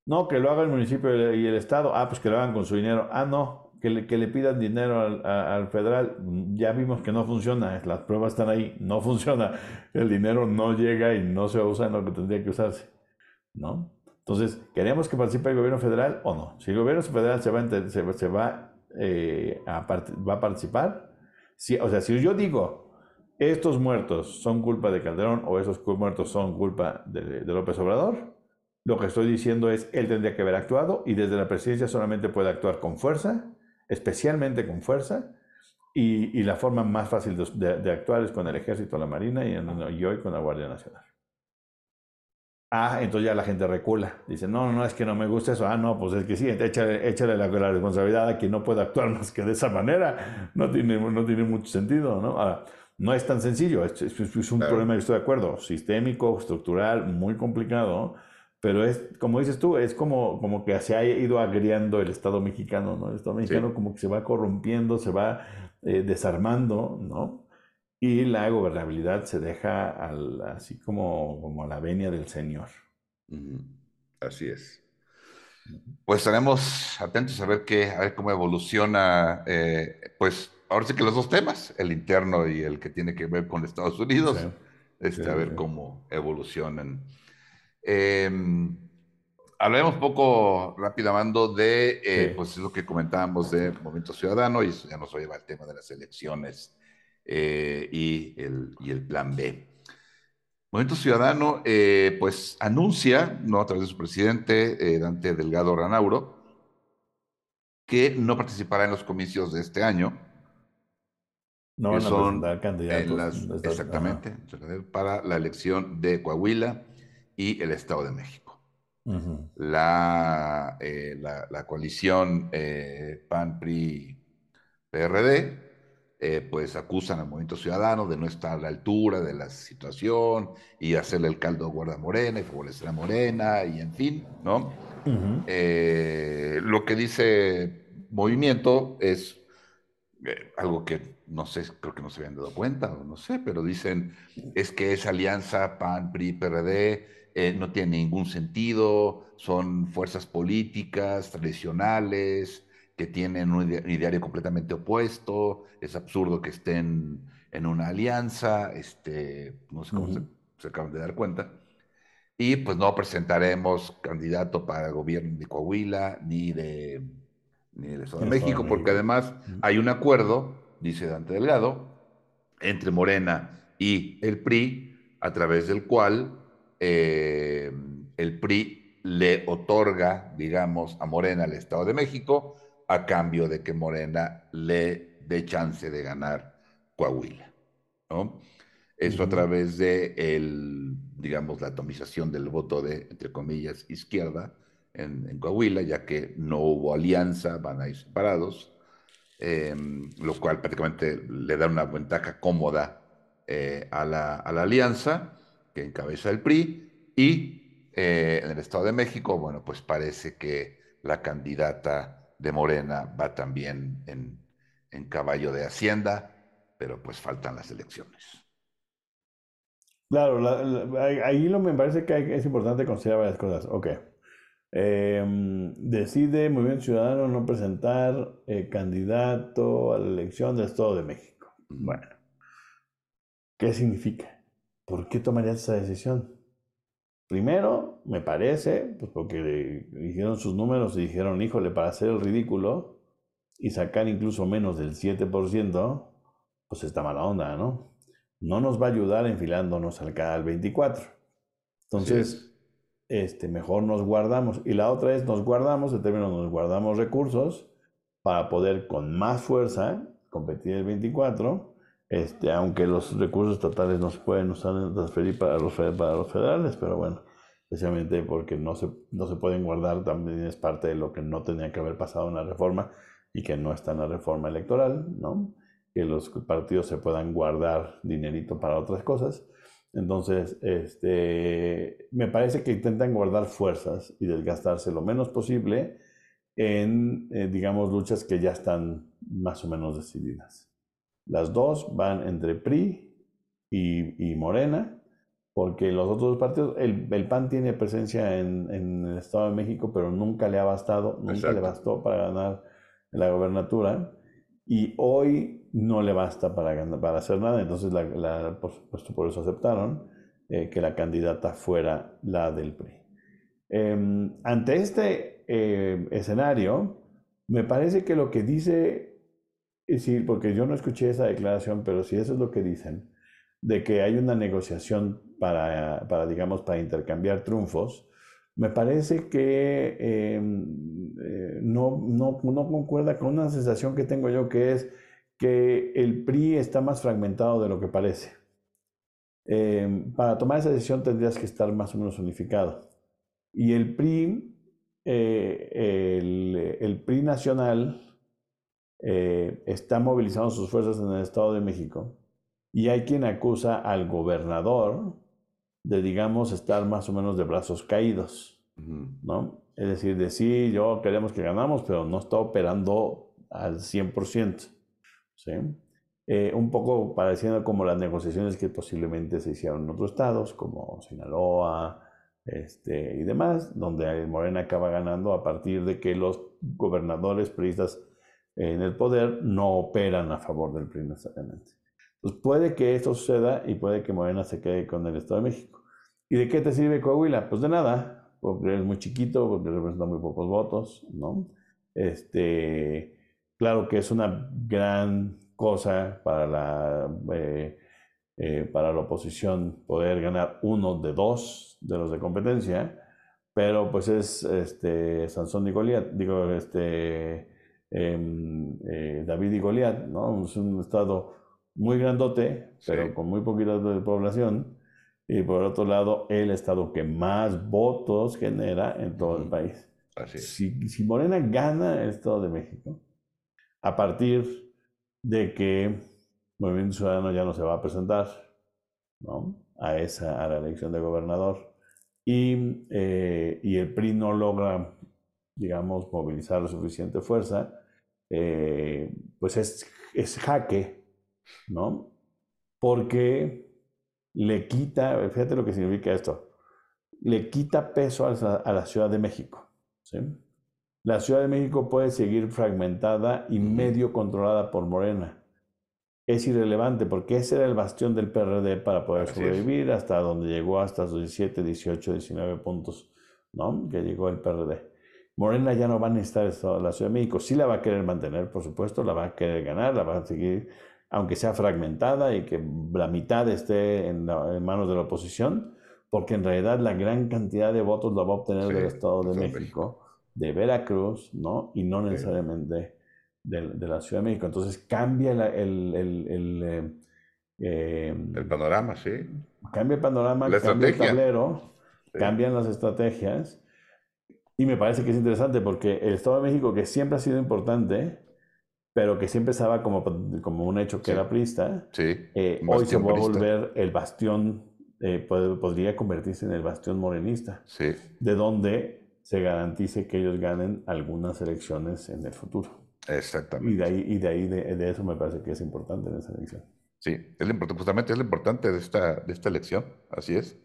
No, que lo haga el municipio y el Estado. Ah, pues que lo hagan con su dinero. Ah, no, que le, pidan dinero al, federal, ya vimos que no funciona, las pruebas están ahí, no funciona, el dinero no llega y no se usa en lo que tendría que usarse, ¿no? Entonces, ¿queremos que participe el gobierno federal o no? Si el gobierno federal se va, se, va, eh, a, va a participar, si, o sea, si yo digo, estos muertos son culpa de Calderón o esos muertos son culpa de, de López Obrador, lo que estoy diciendo es, él tendría que haber actuado y desde la presidencia solamente puede actuar con fuerza especialmente con fuerza, y, la forma más fácil de, actuar es con el ejército, la marina y, y, hoy con la Guardia Nacional. Ah, entonces ya la gente recula. Dice, no, no, es que no me gusta eso. Ah, no, pues es que sí, échale, échale la, responsabilidad a quien no puede actuar más que de esa manera. No tiene, no tiene mucho sentido, ¿no? Ahora, no es tan sencillo, es, es, un problema, estoy de acuerdo, sistémico, estructural, muy complicado pero es, como dices tú, es como, como que se ha ido agriando el Estado mexicano, ¿no? El Estado mexicano como que se va corrompiendo, se va eh, desarmando, ¿no? Y la gobernabilidad se deja al, así como, como a la venia del Señor. Así es. Pues estaremos atentos a ver, qué, a ver cómo evoluciona, eh, pues ahora sí que los dos temas, el interno y el que tiene que ver con Estados Unidos, este, a ver cómo evolucionan. Eh, hablemos un poco rápido, Amando, de eh, pues lo que comentábamos de Movimiento Ciudadano, y eso ya nos lleva al tema de las elecciones eh, y, el, y, el, plan B. Movimiento Ciudadano, eh, pues anuncia, ¿no? a través de su presidente, Dante Delgado Ranauro, que no participará en los comicios de este año. No son candidatos. exactamente, para la elección de Coahuila y el Estado de México. la, eh, la, la, coalición eh, PAN-PRI-PRD eh, pues acusan al movimiento ciudadano de no estar a la altura de la situación y hacerle el caldo guarda morena y favorecer a morena y en fin, ¿no? Lo que dice movimiento es algo que no sé, creo que no se habían dado cuenta, o no sé, pero dicen es que esa alianza PAN, PRD no tiene ningún sentido, son fuerzas políticas tradicionales, que tienen un ideario completamente opuesto, es absurdo que estén en una alianza, este, no sé cómo se, acaban de dar cuenta. Y pues no presentaremos candidato para el gobierno de Coahuila ni de, ni de Estado de México, porque además hay un acuerdo, dice Dante Delgado, entre Morena y el PRI, a través del cual eh, el PRI le otorga, digamos, a Morena el Estado de México a cambio de que Morena le dé chance de ganar Coahuila. ¿no? Eso a través de el, digamos, la atomización del voto de, entre comillas, izquierda en, Coahuila, ya que no hubo alianza, van a ir separados, em, lo cual prácticamente le da una ventaja cómoda eh, a, la, a, la, alianza que encabeza el PRI y eh, en el Estado de México, bueno, pues parece que la candidata de Morena va también en, caballo de Hacienda, pero pues faltan las elecciones. Claro, ahí lo me parece que es importante considerar varias cosas. Ok. Em, decide Movimiento Ciudadano no presentar eh, candidato a la elección del Estado de México. Bueno, ¿qué significa? ¿Por qué tomarías esa decisión? Primero, me parece, pues porque dijeron sus números y dijeron, híjole, para hacer el ridículo y sacar incluso menos del 7%, pues está mala onda, ¿no? No nos va a ayudar enfilándonos al canal 24. Entonces, este, mejor nos guardamos. Y la otra es, nos guardamos, en términos, nos guardamos recursos para poder con más fuerza competir el 24 este, aunque los recursos totales no se pueden usar, transferir para los, para los federales, pero bueno, especialmente porque no se, no se pueden guardar, también es parte de lo que no tenía que haber pasado en la reforma y que no está en la reforma electoral, ¿no? Que los partidos se puedan guardar dinerito para otras cosas. Entonces, este, me parece que intentan guardar fuerzas y desgastarse lo menos posible en, eh, digamos, luchas que ya están más o menos decididas. Las dos van entre PRI y, Morena, porque los otros partidos, el, PAN tiene presencia en, el Estado de México, pero nunca le ha bastado, nunca le bastó para ganar la gobernatura, y hoy no le basta para, para hacer nada, entonces la, por supuesto por eso aceptaron eh, que la candidata fuera la del PRI. Em, ante este eh, escenario, me parece que lo que dice Sí, porque yo no escuché esa declaración, pero si eso es lo que dicen, de que hay una negociación para, para digamos, para intercambiar triunfos, me parece que em, eh, no, no, no, concuerda con una sensación que tengo yo, que es que el PRI está más fragmentado de lo que parece. Em, para tomar esa decisión tendrías que estar más o menos unificado. Y el PRI, eh, el, el PRI nacional, eh, está movilizando sus fuerzas en el Estado de México y hay quien acusa al gobernador de, digamos, estar más o menos de brazos caídos, ¿no? Es decir, de sí, yo queremos que ganamos, pero no está operando al 100%, ¿sí? Eh, un poco pareciendo como las negociaciones que posiblemente se hicieron en otros estados, como Sinaloa este, y demás, donde Morena acaba ganando a partir de que los gobernadores periodistas en el poder no operan a favor del PRI necesariamente. Pues puede que esto suceda y puede que Morena se quede con el Estado de México. ¿Y de qué te sirve Coahuila? Pues de nada, porque es muy chiquito, porque representa muy pocos votos, ¿no? Este, claro que es una gran cosa para la, eh, eh, para la oposición poder ganar uno de dos de los de competencia, pero pues es este, Sansón y Goliat, digo, este, eh, David y Goliat, ¿no? Es un estado muy grandote, pero con muy poquita de población. Y por otro lado, el estado que más votos genera en todo el país. Si, Morena gana el Estado de México, a partir de que Movimiento Ciudadano ya no se va a presentar ¿no? a, esa, a la elección de gobernador y, eh, y el PRI no logra, digamos, movilizar la suficiente fuerza, eh, pues es, es jaque, ¿no? Porque le quita, fíjate lo que significa esto, le quita peso a la, Ciudad de México. ¿sí? La Ciudad de México puede seguir fragmentada y medio controlada por Morena. Es irrelevante porque ese era el bastión del PRD para poder sobrevivir hasta donde llegó, hasta sus 17, 18, 19 puntos, ¿no? Que llegó el PRD. Morena ya no va a necesitar la Ciudad de México. Sí la va a querer mantener, por supuesto, la va a querer ganar, la va a seguir, aunque sea fragmentada y que la mitad esté en, manos de la oposición, porque en realidad la gran cantidad de votos la va a obtener del Estado de México de Veracruz, ¿no? Y no necesariamente de, la Ciudad de México. Entonces cambia el, el, eh, em, el, panorama, sí. Cambia el panorama, cambia el tablero, cambian las estrategias. Y me parece que es interesante porque el Estado de México, que siempre ha sido importante, pero que siempre estaba como, como un hecho que era prista, eh, hoy se va a volver el bastión, eh, podría convertirse en el bastión morenista, de donde se garantice que ellos ganen algunas elecciones en el futuro. Exactamente. Y de ahí, y de, ahí de, eso me parece que es importante en esa elección. Sí, es importante, justamente es lo importante de esta, de esta elección, así es.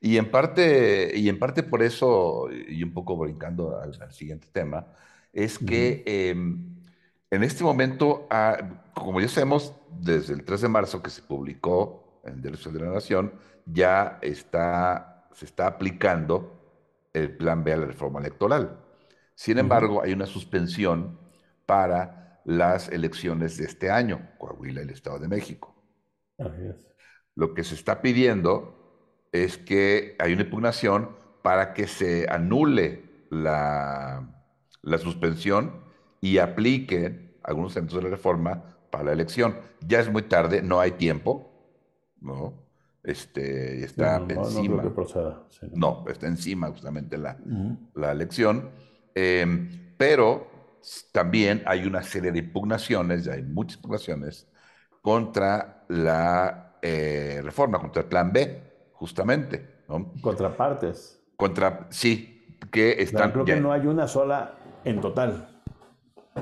Y en parte, y en parte por eso, y un poco brincando al, siguiente tema, es que em, en este momento, ah, como ya sabemos, desde el 3 de marzo que se publicó en Derecho de la Nación, ya está, se está aplicando el plan B a la reforma electoral. Sin embargo, hay una suspensión para las elecciones de este año, Coahuila y el Estado de México. Lo que se está pidiendo es que hay una impugnación para que se anule la, la suspensión y apliquen algunos elementos de la reforma para la elección. Ya es muy tarde, no hay tiempo, ¿no? Este, está encima. No, está encima justamente la, la elección. Em, pero también hay una serie de impugnaciones, ya hay muchas impugnaciones, contra la eh, reforma, contra el plan B, justamente. ¿no? Contrapartes. Contra, sí, que están. creo que no hay una sola en total.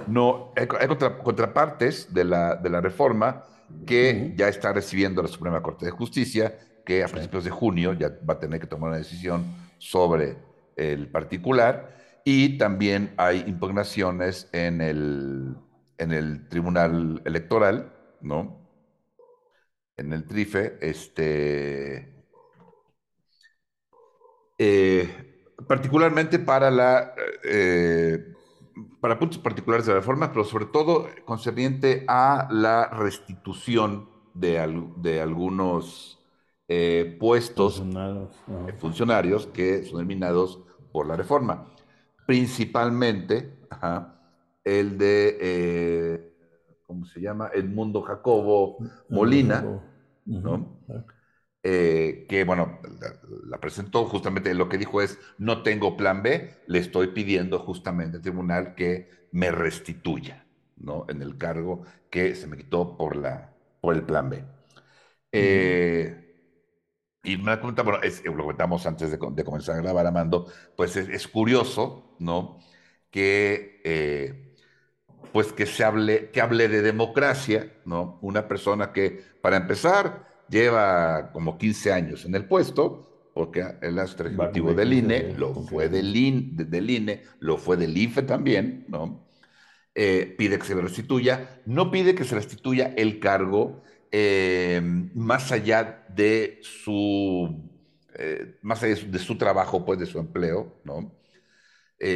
No, hay, contrapartes de la, de la reforma que ya está recibiendo la Suprema Corte de Justicia, que a principios de junio ya va a tener que tomar una decisión sobre el particular, y también hay impugnaciones en el, en el Tribunal Electoral, ¿no? En el TRIFE, este... Eh, particularmente para la eh, para puntos particulares de la reforma, pero sobre todo concerniente a la restitución de, de algunos eh, puestos funcionarios, que son eliminados por la reforma. Principalmente el de, ¿cómo se llama? El Mundo Jacobo Molina, ¿no? Eh, que bueno, la, presentó justamente, lo que dijo es, no tengo plan B, le estoy pidiendo justamente al tribunal que me restituya, ¿no? En el cargo que se me quitó por, la, por el plan B. Eh, y me da cuenta, bueno, es, lo comentamos antes de, comenzar a grabar, Amando, pues es, curioso, ¿no? Que, eh, pues que se hable, que hable de democracia, ¿no? Una persona que, para empezar, lleva como 15 años en el puesto, porque el astro ejecutivo del INE, lo fue del, INE, del INE, lo fue del IFE también, ¿no? Eh, pide que se le restituya, no pide que se restituya el cargo eh, más allá de su, eh, más allá de su, trabajo, pues de su empleo, ¿no?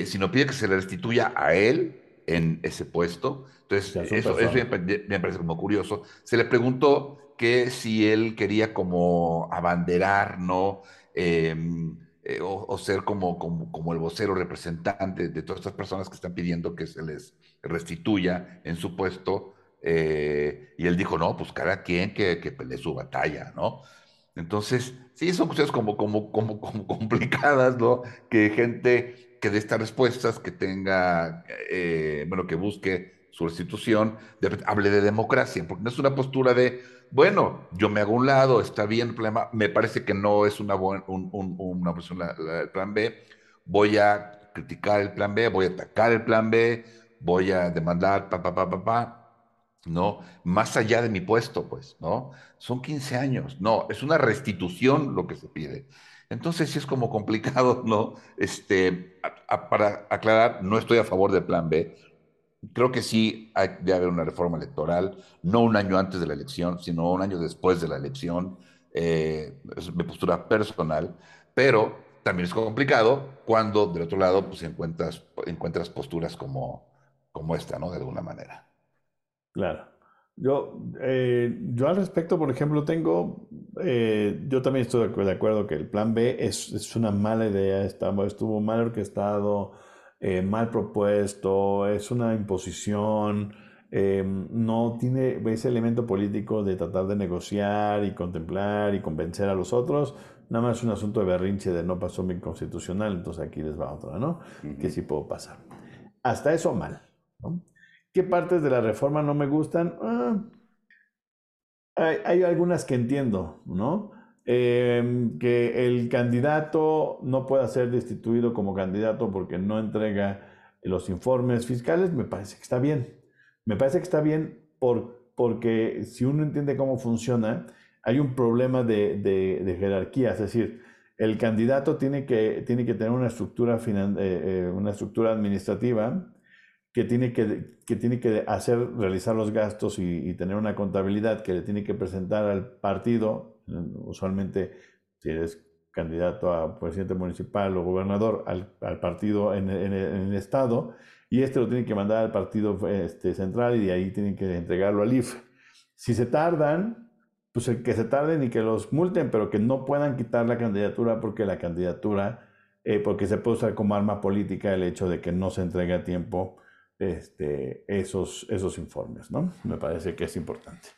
sino pide que se le restituya a él en ese puesto. Entonces, eso, eso me, parece como curioso. Se le preguntó que si él quería como abanderar, ¿no? Em, eh, o, ser como, como, el vocero representante de todas estas personas que están pidiendo que se les restituya en su puesto. Eh, y él dijo, no, pues cada quien que, que pelee su batalla, ¿no? Entonces, sí, son cosas como, como, como, como complicadas, ¿no? Que gente que dé estas respuestas, que tenga, eh, bueno, que busque su restitución, hable de democracia, porque no es una postura de, bueno, yo me hago un lado, está bien el problema, me parece que no es una buena un, una opción el plan B, voy a criticar el plan B, voy a atacar el plan B, voy a demandar, pa, pa, pa, pa, pa, ¿no? Más allá de mi puesto, pues, ¿no? Son 15 años, no, es una restitución lo que se pide. Entonces sí es como complicado, ¿no? Este, para aclarar, no estoy a favor del plan B. Creo que sí hay de haber una reforma electoral, no un año antes de la elección, sino un año después de la elección. Eh, es mi postura personal, pero también es complicado cuando del otro lado pues encuentras, encuentras posturas como, como esta, ¿no? De alguna manera. Claro. Yo, eh, yo al respecto, por ejemplo, tengo, eh, yo también estoy de acuerdo que el plan B es, es una mala idea, estuvo mal orquestado, eh, mal propuesto, es una imposición, no tiene ese elemento político de tratar de negociar y contemplar y convencer a los otros, nada más es un asunto de berrinche de no pasó mi constitucional, entonces aquí les va otra, ¿no? Que sí puedo pasar. Hasta eso mal, ¿no? ¿Qué partes de la reforma no me gustan? Ah, hay, algunas que entiendo, ¿no? Em, que el candidato no pueda ser destituido como candidato porque no entrega los informes fiscales, me parece que está bien. Me parece que está bien por, porque si uno entiende cómo funciona, hay un problema de, de, jerarquía, es decir, el candidato tiene que, tiene que tener una estructura, eh, eh, una estructura administrativa que tiene que, que, tiene que hacer, realizar los gastos y, tener una contabilidad que le tiene que presentar al partido, usualmente si eres candidato a presidente municipal o gobernador, al, al partido en, en, el estado, y este lo tiene que mandar al partido este, central y de ahí tienen que entregarlo al IFE. Si se tardan, pues el que se tarden y que los multen, pero que no puedan quitar la candidatura porque la candidatura, eh, porque se puede usar como arma política el hecho de que no se entregue a tiempo este, esos, esos informes, ¿no? Me parece que es importante.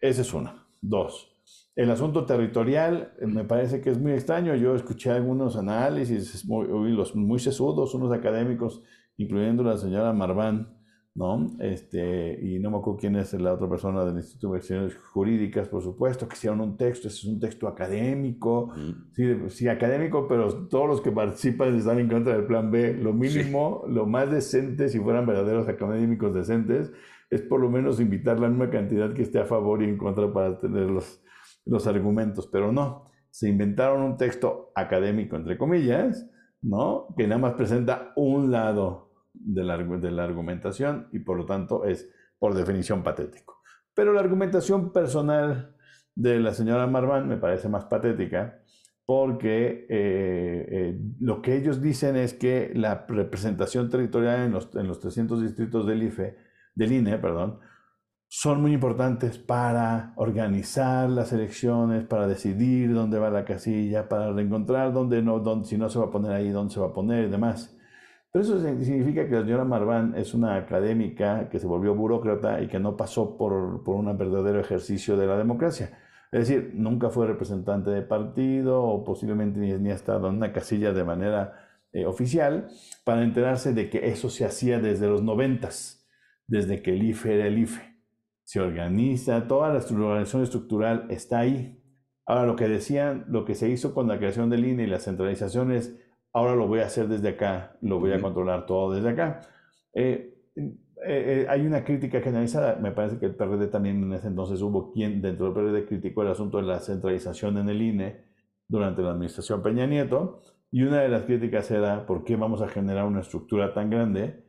Ese es uno. Dos, el asunto territorial eh, me parece que es muy extraño. Yo escuché algunos análisis, muy, los muy sesudos, unos académicos, incluyendo la señora Marván, ¿no? Este, y no me acuerdo quién es la otra persona del Instituto de Investigaciones Jurídicas, por supuesto, que hicieron un texto, ese es un texto académico, sí, sí, académico, pero todos los que participan están en contra del plan B. Lo mínimo, lo más decente, si fueran verdaderos académicos decentes, es por lo menos invitar la misma cantidad que esté a favor y en contra para tener los, argumentos, pero no, se inventaron un texto académico, entre comillas, ¿no? Que nada más presenta un lado de la, de la argumentación y por lo tanto es por definición patético. Pero la argumentación personal de la señora Marván me parece más patética porque eh, eh, lo que ellos dicen es que la representación territorial en los, en los 300 distritos del IFE, del INE, perdón, son muy importantes para organizar las elecciones, para decidir dónde va la casilla, para reencontrar dónde no, si no se va a poner ahí, dónde se va a poner y demás. Pero eso significa que la señora Marván es una académica que se volvió burócrata y que no pasó por, por un verdadero ejercicio de la democracia. Es decir, nunca fue representante de partido o posiblemente ni, ni ha estado en una casilla de manera eh, oficial para enterarse de que eso se hacía desde los noventas, desde que el IFE era el IFE. Se organiza, toda la organización estructural está ahí. Ahora, lo que decían, lo que se hizo con la creación del INE y las centralizaciones ahora lo voy a hacer desde acá, lo voy a controlar todo desde acá. Eh, eh, eh, hay una crítica generalizada, me parece que el PRD también en ese entonces hubo quien dentro del PRD criticó el asunto de la centralización en el INE durante la administración Peña Nieto, y una de las críticas era por qué vamos a generar una estructura tan grande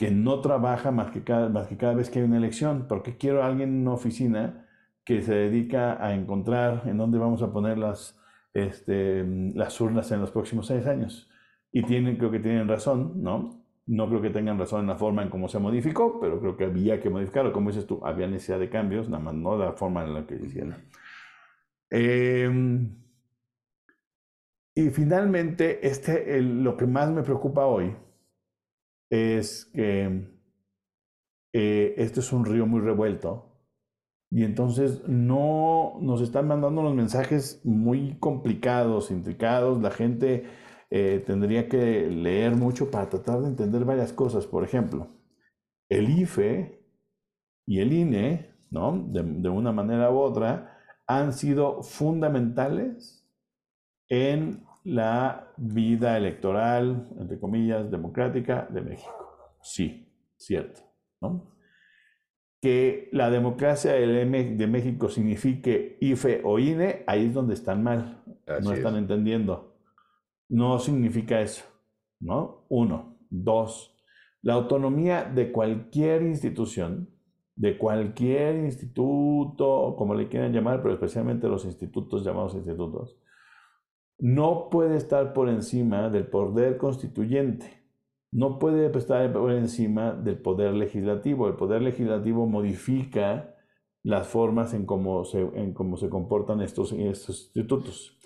que no trabaja más que cada, más que cada vez que hay una elección, ¿por qué quiero a alguien en una oficina que se dedica a encontrar en dónde vamos a poner las este, las urnas en los próximos seis años. Y tienen, creo que tienen razón, ¿no? No creo que tengan razón en la forma en cómo se modificó, pero creo que había que modificarlo. Como dices tú, había necesidad de cambios, nada más no la forma en la que hicieron. Em, y finalmente, este, lo que más me preocupa hoy es que eh, esto es un río muy revuelto y entonces no nos están mandando los mensajes muy complicados, intricados. La gente eh, tendría que leer mucho para tratar de entender varias cosas. Por ejemplo, el IFE y el INE, ¿no? De una manera u otra, han sido fundamentales en la vida electoral, entre comillas, democrática de México. Sí, cierto. ¿no? Que la democracia de México signifique IFE o INE, ahí es donde están mal. no están entendiendo. No significa eso. ¿no? Uno. Dos. La autonomía de cualquier institución, de cualquier instituto, como le quieran llamar, pero especialmente los institutos llamados institutos, no puede estar por encima del poder constituyente, no puede estar por encima del poder legislativo. El poder legislativo modifica las formas en cómo se, comportan estos, institutos.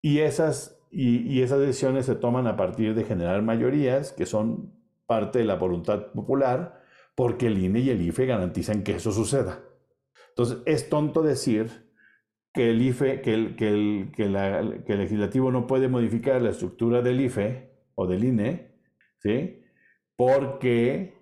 Y esas, y, esas decisiones se toman a partir de generar mayorías que son parte de la voluntad popular, porque el INE y el IFE garantizan que eso suceda. Entonces, es tonto decir que el IFE, que el, que el, que, el legislativo no puede modificar la estructura del IFE o del INE, ¿sí? Porque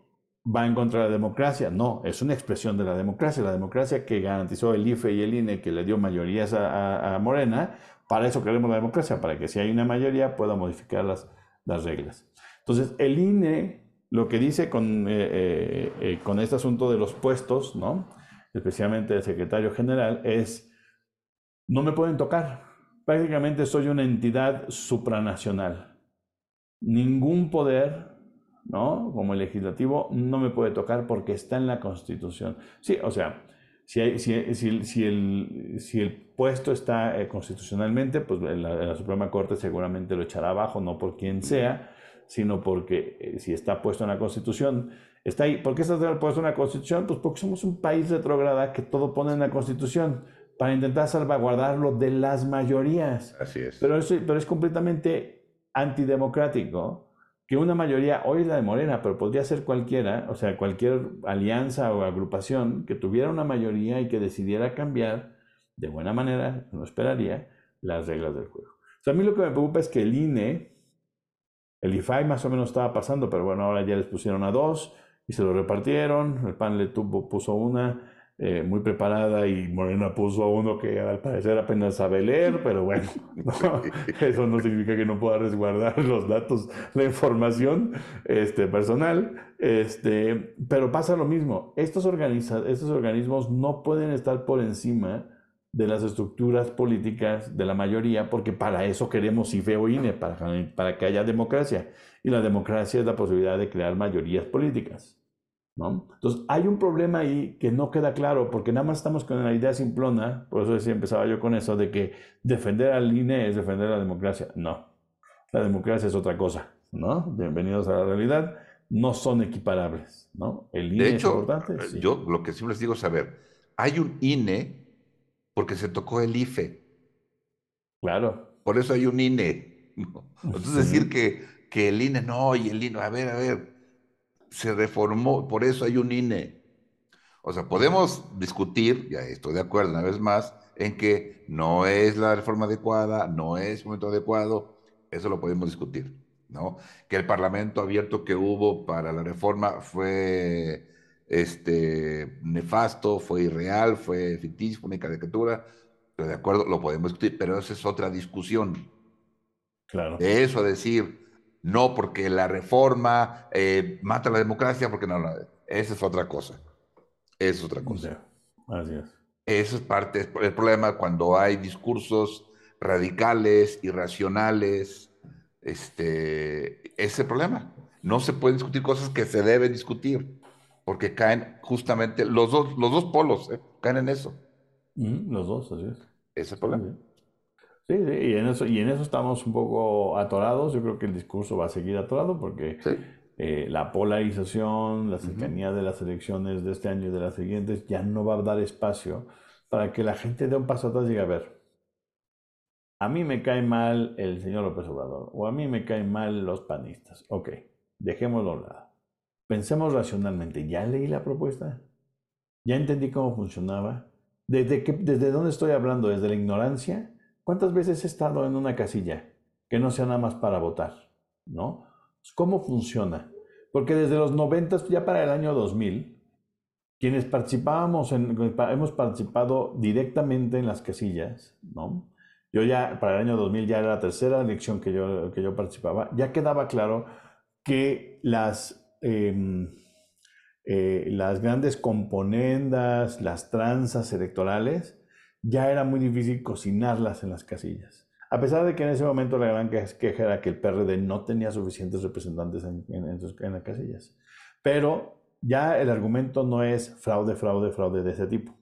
va en contra de la democracia. No, es una expresión de la democracia. La democracia que garantizó el IFE y el INE, que le dio mayorías a, Morena, para eso queremos la democracia, para que si hay una mayoría pueda modificar las, las reglas. Entonces, el INE, lo que dice con, eh, eh, eh, con este asunto de los puestos, ¿no? especialmente el secretario general, es no me pueden tocar. Prácticamente soy una entidad supranacional. Ningún poder, ¿no? Como el legislativo, no me puede tocar porque está en la Constitución. Sí, o sea, si, si, el, puesto está eh, constitucionalmente, pues la, la, Suprema Corte seguramente lo echará abajo, no por quien sea, sino porque eh, si está puesto en la Constitución, está ahí. ¿Por qué está puesto en la Constitución? Pues porque somos un país retrograda que todo pone en la Constitución para intentar salvaguardarlo de las mayorías. Así es. Pero, pero es completamente antidemocrático que una mayoría, hoy es la de Morena, pero podría ser cualquiera, o sea, cualquier alianza o agrupación que tuviera una mayoría y que decidiera cambiar de buena manera, no esperaría, las reglas del juego. O sea, a mí lo que me preocupa es que el INE, el IFAI más o menos estaba pasando, pero bueno, ahora ya les pusieron a dos y se lo repartieron, el PAN le tuvo, puso una, eh, muy preparada y Morena puso a uno que al parecer apenas sabe leer, pero bueno, eso no significa que no pueda resguardar los datos, la información este, personal. Este, pero pasa lo mismo, estos, organiza estos organismos no pueden estar por encima de las estructuras políticas de la mayoría, porque para eso queremos IFE o INE, para, para que haya democracia. Y la democracia es la posibilidad de crear mayorías políticas. Entonces, hay un problema ahí que no queda claro, porque nada más estamos con la idea simplona, por eso decía, empezaba yo con eso, de que defender al INE es defender la democracia. No, la democracia es otra cosa, ¿no? Bienvenidos a la realidad, no son equiparables, ¿no? El INE de hecho, es importante. Yo lo que siempre les digo es, saber, hay un INE porque se tocó el IFE. Claro. Por eso hay un INE. Entonces decir que, que el INE no, y el INE, a ver, a ver, se reformó, por eso hay un INE. O sea, podemos discutir, ya estoy de acuerdo una vez más, en que no es la reforma adecuada, no es el momento adecuado, eso lo podemos discutir, ¿no? Que el parlamento abierto que hubo para la reforma fue este, nefasto, fue irreal, fue ficticio, fue una caricatura, pero de acuerdo, lo podemos discutir, pero esa es otra discusión. Claro. De eso a decir, no porque la reforma eh, mata la democracia, porque no, no, esa es otra cosa. Esa es otra cosa. Así es. Eso es parte del problema cuando hay discursos radicales, irracionales, este, ese problema. No se pueden discutir cosas que se deben discutir, porque caen justamente los dos, los dos polos, ¿eh? caen en eso. los dos, así es. Ese es el problema. Sí, y, en eso, y en eso estamos un poco atorados. Yo creo que el discurso va a seguir atorado porque eh, la polarización, la cercanía de las elecciones de este año y de las siguientes ya no va a dar espacio para que la gente dé un paso atrás y diga, a ver, a mí me cae mal el señor López Obrador o a mí me caen mal los panistas. Ok, dejémoslo a un lado. Pensemos racionalmente. ¿Ya leí la propuesta? ¿Ya entendí cómo funcionaba? ¿Desde, qué, ¿Desde dónde estoy hablando? ¿Desde la ignorancia? ¿Cuántas veces he estado en una casilla que no sea nada más para votar? ¿No? ¿Cómo funciona? Porque desde los 90, ya para el año 2000, quienes participábamos, en, hemos participado directamente en las casillas, ¿no? Yo ya, para el año 2000, ya era la tercera elección que yo, que yo participaba, ya quedaba claro que las, em, eh, las grandes componendas, las tranzas electorales, ya era muy difícil cocinarlas en las casillas. A pesar de que en ese momento la gran queja era que el PRD no tenía suficientes representantes en, en, las casillas. Pero ya el argumento no es fraude, fraude, fraude de ese tipo.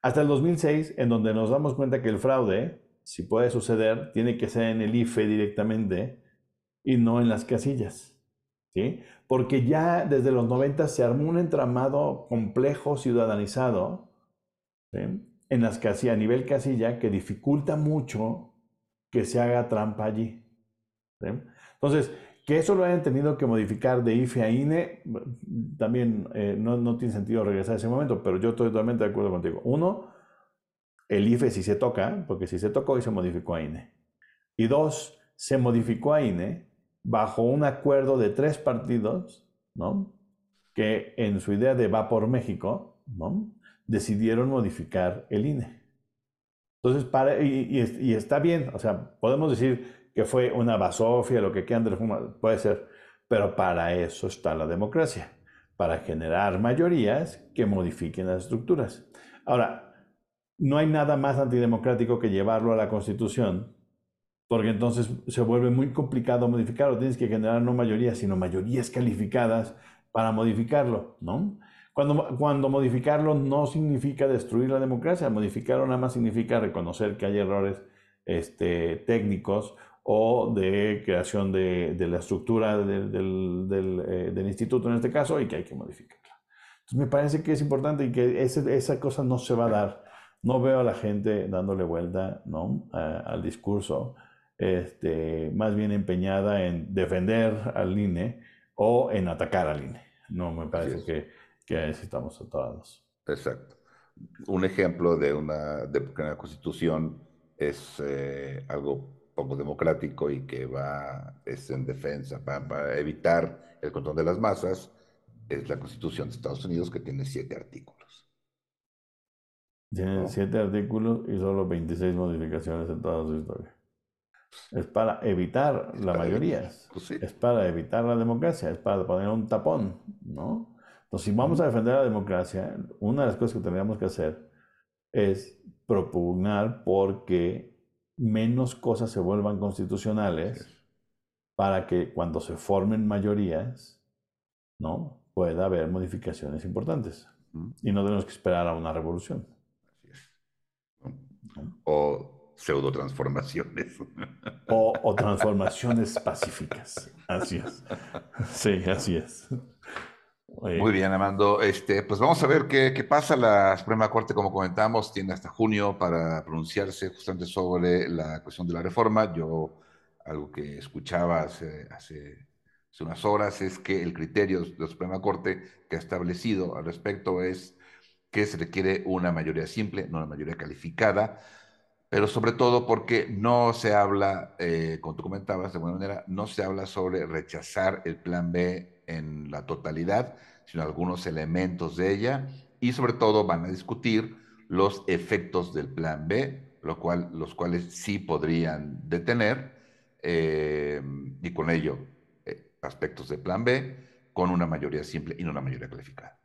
Hasta el 2006, en donde nos damos cuenta que el fraude, si puede suceder, tiene que ser en el IFE directamente y no en las casillas. ¿sí? Porque ya desde los 90 se armó un entramado complejo ciudadanizado en las casillas, a nivel casilla, que dificulta mucho que se haga trampa allí. Entonces, que eso lo hayan tenido que modificar de IFE a INE, también eh, no, no, tiene sentido regresar a ese momento, pero yo estoy totalmente de acuerdo contigo. Uno, el IFE sí se toca, porque si se tocó y se modificó a INE. Y dos, se modificó a INE bajo un acuerdo de tres partidos, ¿no? Que en su idea de va por México, ¿no? Decidieron modificar el INE. Entonces, y, está bien, o sea, podemos decir que fue una basofia, lo que quieran puede ser, pero para eso está la democracia, para generar mayorías que modifiquen las estructuras. Ahora, no hay nada más antidemocrático que llevarlo a la Constitución, porque entonces se vuelve muy complicado modificarlo. Tienes que generar no mayorías, sino mayorías calificadas para modificarlo, ¿no? Cuando, cuando modificarlo no significa destruir la democracia, modificarlo nada más significa reconocer que hay errores este, técnicos o de creación de, de la estructura del, del, eh, del, instituto en este caso y que hay que modificarla. Entonces me parece que es importante y que ese, esa cosa no se va a dar. No veo a la gente dándole vuelta ¿no? al discurso, este, más bien empeñada en defender al INE o en atacar al INE. No me parece que que necesitamos atorados. Exacto. Un ejemplo de una, de una constitución es eh, algo poco democrático y que va es en defensa para, evitar el control de las masas es la constitución de Estados Unidos que tiene siete artículos. Tiene siete artículos y solo 26 modificaciones en toda su historia. Es para evitar la mayoría. Pues es para evitar la democracia, es para poner un tapón, ¿no? Entonces, si vamos a defender la democracia, una de las cosas que tendríamos que hacer es propugnar porque menos cosas se vuelvan constitucionales para que cuando se formen mayorías, ¿no? pueda haber modificaciones importantes. Y no tenemos que esperar a una revolución. O pseudo transformaciones. O, o transformaciones pacíficas. Así es. Sí, así es. Muy bien, Amando. Este, pues vamos a ver qué, qué, pasa. La Suprema Corte, como comentamos, tiene hasta junio para pronunciarse justamente sobre la cuestión de la reforma. Yo, algo que escuchaba hace, hace, unas horas es que el criterio de la Suprema Corte que ha establecido al respecto es que se requiere una mayoría simple, no una mayoría calificada, pero sobre todo porque no se habla, eh, como tú comentabas de alguna manera, no se habla sobre rechazar el plan B en la totalidad, sino algunos elementos de ella y sobre todo van a discutir los efectos del plan B, lo cual, los cuales sí podrían detener eh, y con ello eh, aspectos del plan B con una mayoría simple y no una mayoría calificada.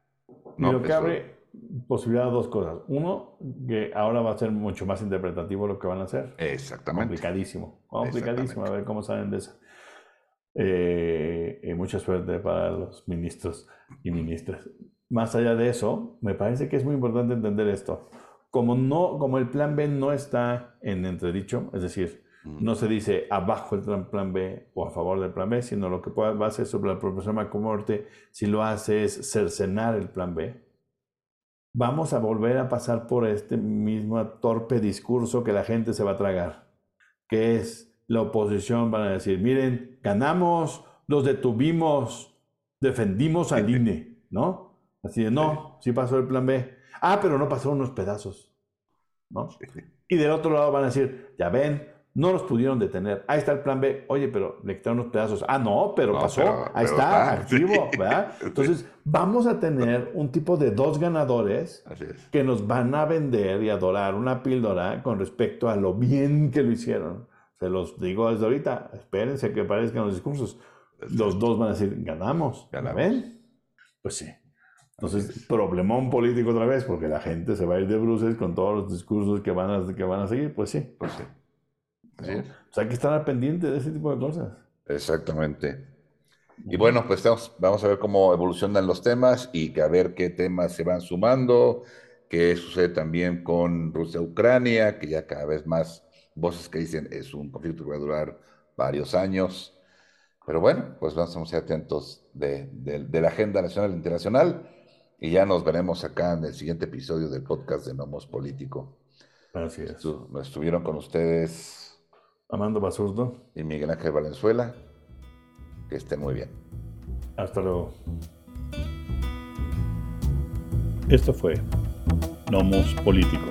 ¿no? lo que abre posibilidad de dos cosas. Uno, que ahora va a ser mucho más interpretativo lo que van a hacer. Exactamente. Complicadísimo. Complicadísimo. A ver cómo salen de eso. Eh, mucha suerte para los ministros y ministras. Más allá de eso, me parece que es muy importante entender esto. Como, no, como el plan B no está en entredicho, es decir, no se dice abajo el plan B o a favor del plan B, sino lo que va a hacer sobre la profesora Macomorte, si lo hace es cercenar el plan B. Vamos a volver a pasar por este mismo torpe discurso que la gente se va a tragar, que es la oposición van a decir, miren, ganamos, los detuvimos, defendimos al INE, ¿no? Así de, no, sí pasó el plan B. Ah, pero no pasó unos pedazos, ¿no? Y del otro lado van a decir, ya ven, No los pudieron detener. Ahí está el plan B. Oye, pero le quitaron unos pedazos. Ah, no, pero No, pasó. pero- Ahí pero está, activo, ¿verdad? Entonces, vamos a tener un tipo de dos ganadores es. que nos van a vender y adorar una píldora con respecto a lo bien que lo hicieron. Se los digo desde ahorita, espérense que parezcan los discursos. Los dos van a decir, ganamos. Ganamos. ¿Ven? Pues sí. Entonces, problemón político otra vez, porque la gente se va a ir de bruces con todos los discursos que van a, que van a seguir. Pues sí. Pues sí. O sea, hay que estar al pendiente de ese tipo de cosas. Exactamente. Y bueno, pues vamos, vamos a ver cómo evolucionan los temas y que a ver qué temas se van sumando, qué sucede también con Rusia-Ucrania, que ya cada vez más voces que dicen es un conflicto que va a durar varios años. Pero bueno, pues vamos a estar atentos de, de- de la agenda nacional e internacional y ya nos veremos acá en el siguiente episodio del podcast de Nomos Político. Así es. Estu- Estuvieron con ustedes Amando Basurdo, y Miguel Ángel Valenzuela. Que estén muy bien. hasta luego. Esto fue Nomos Político.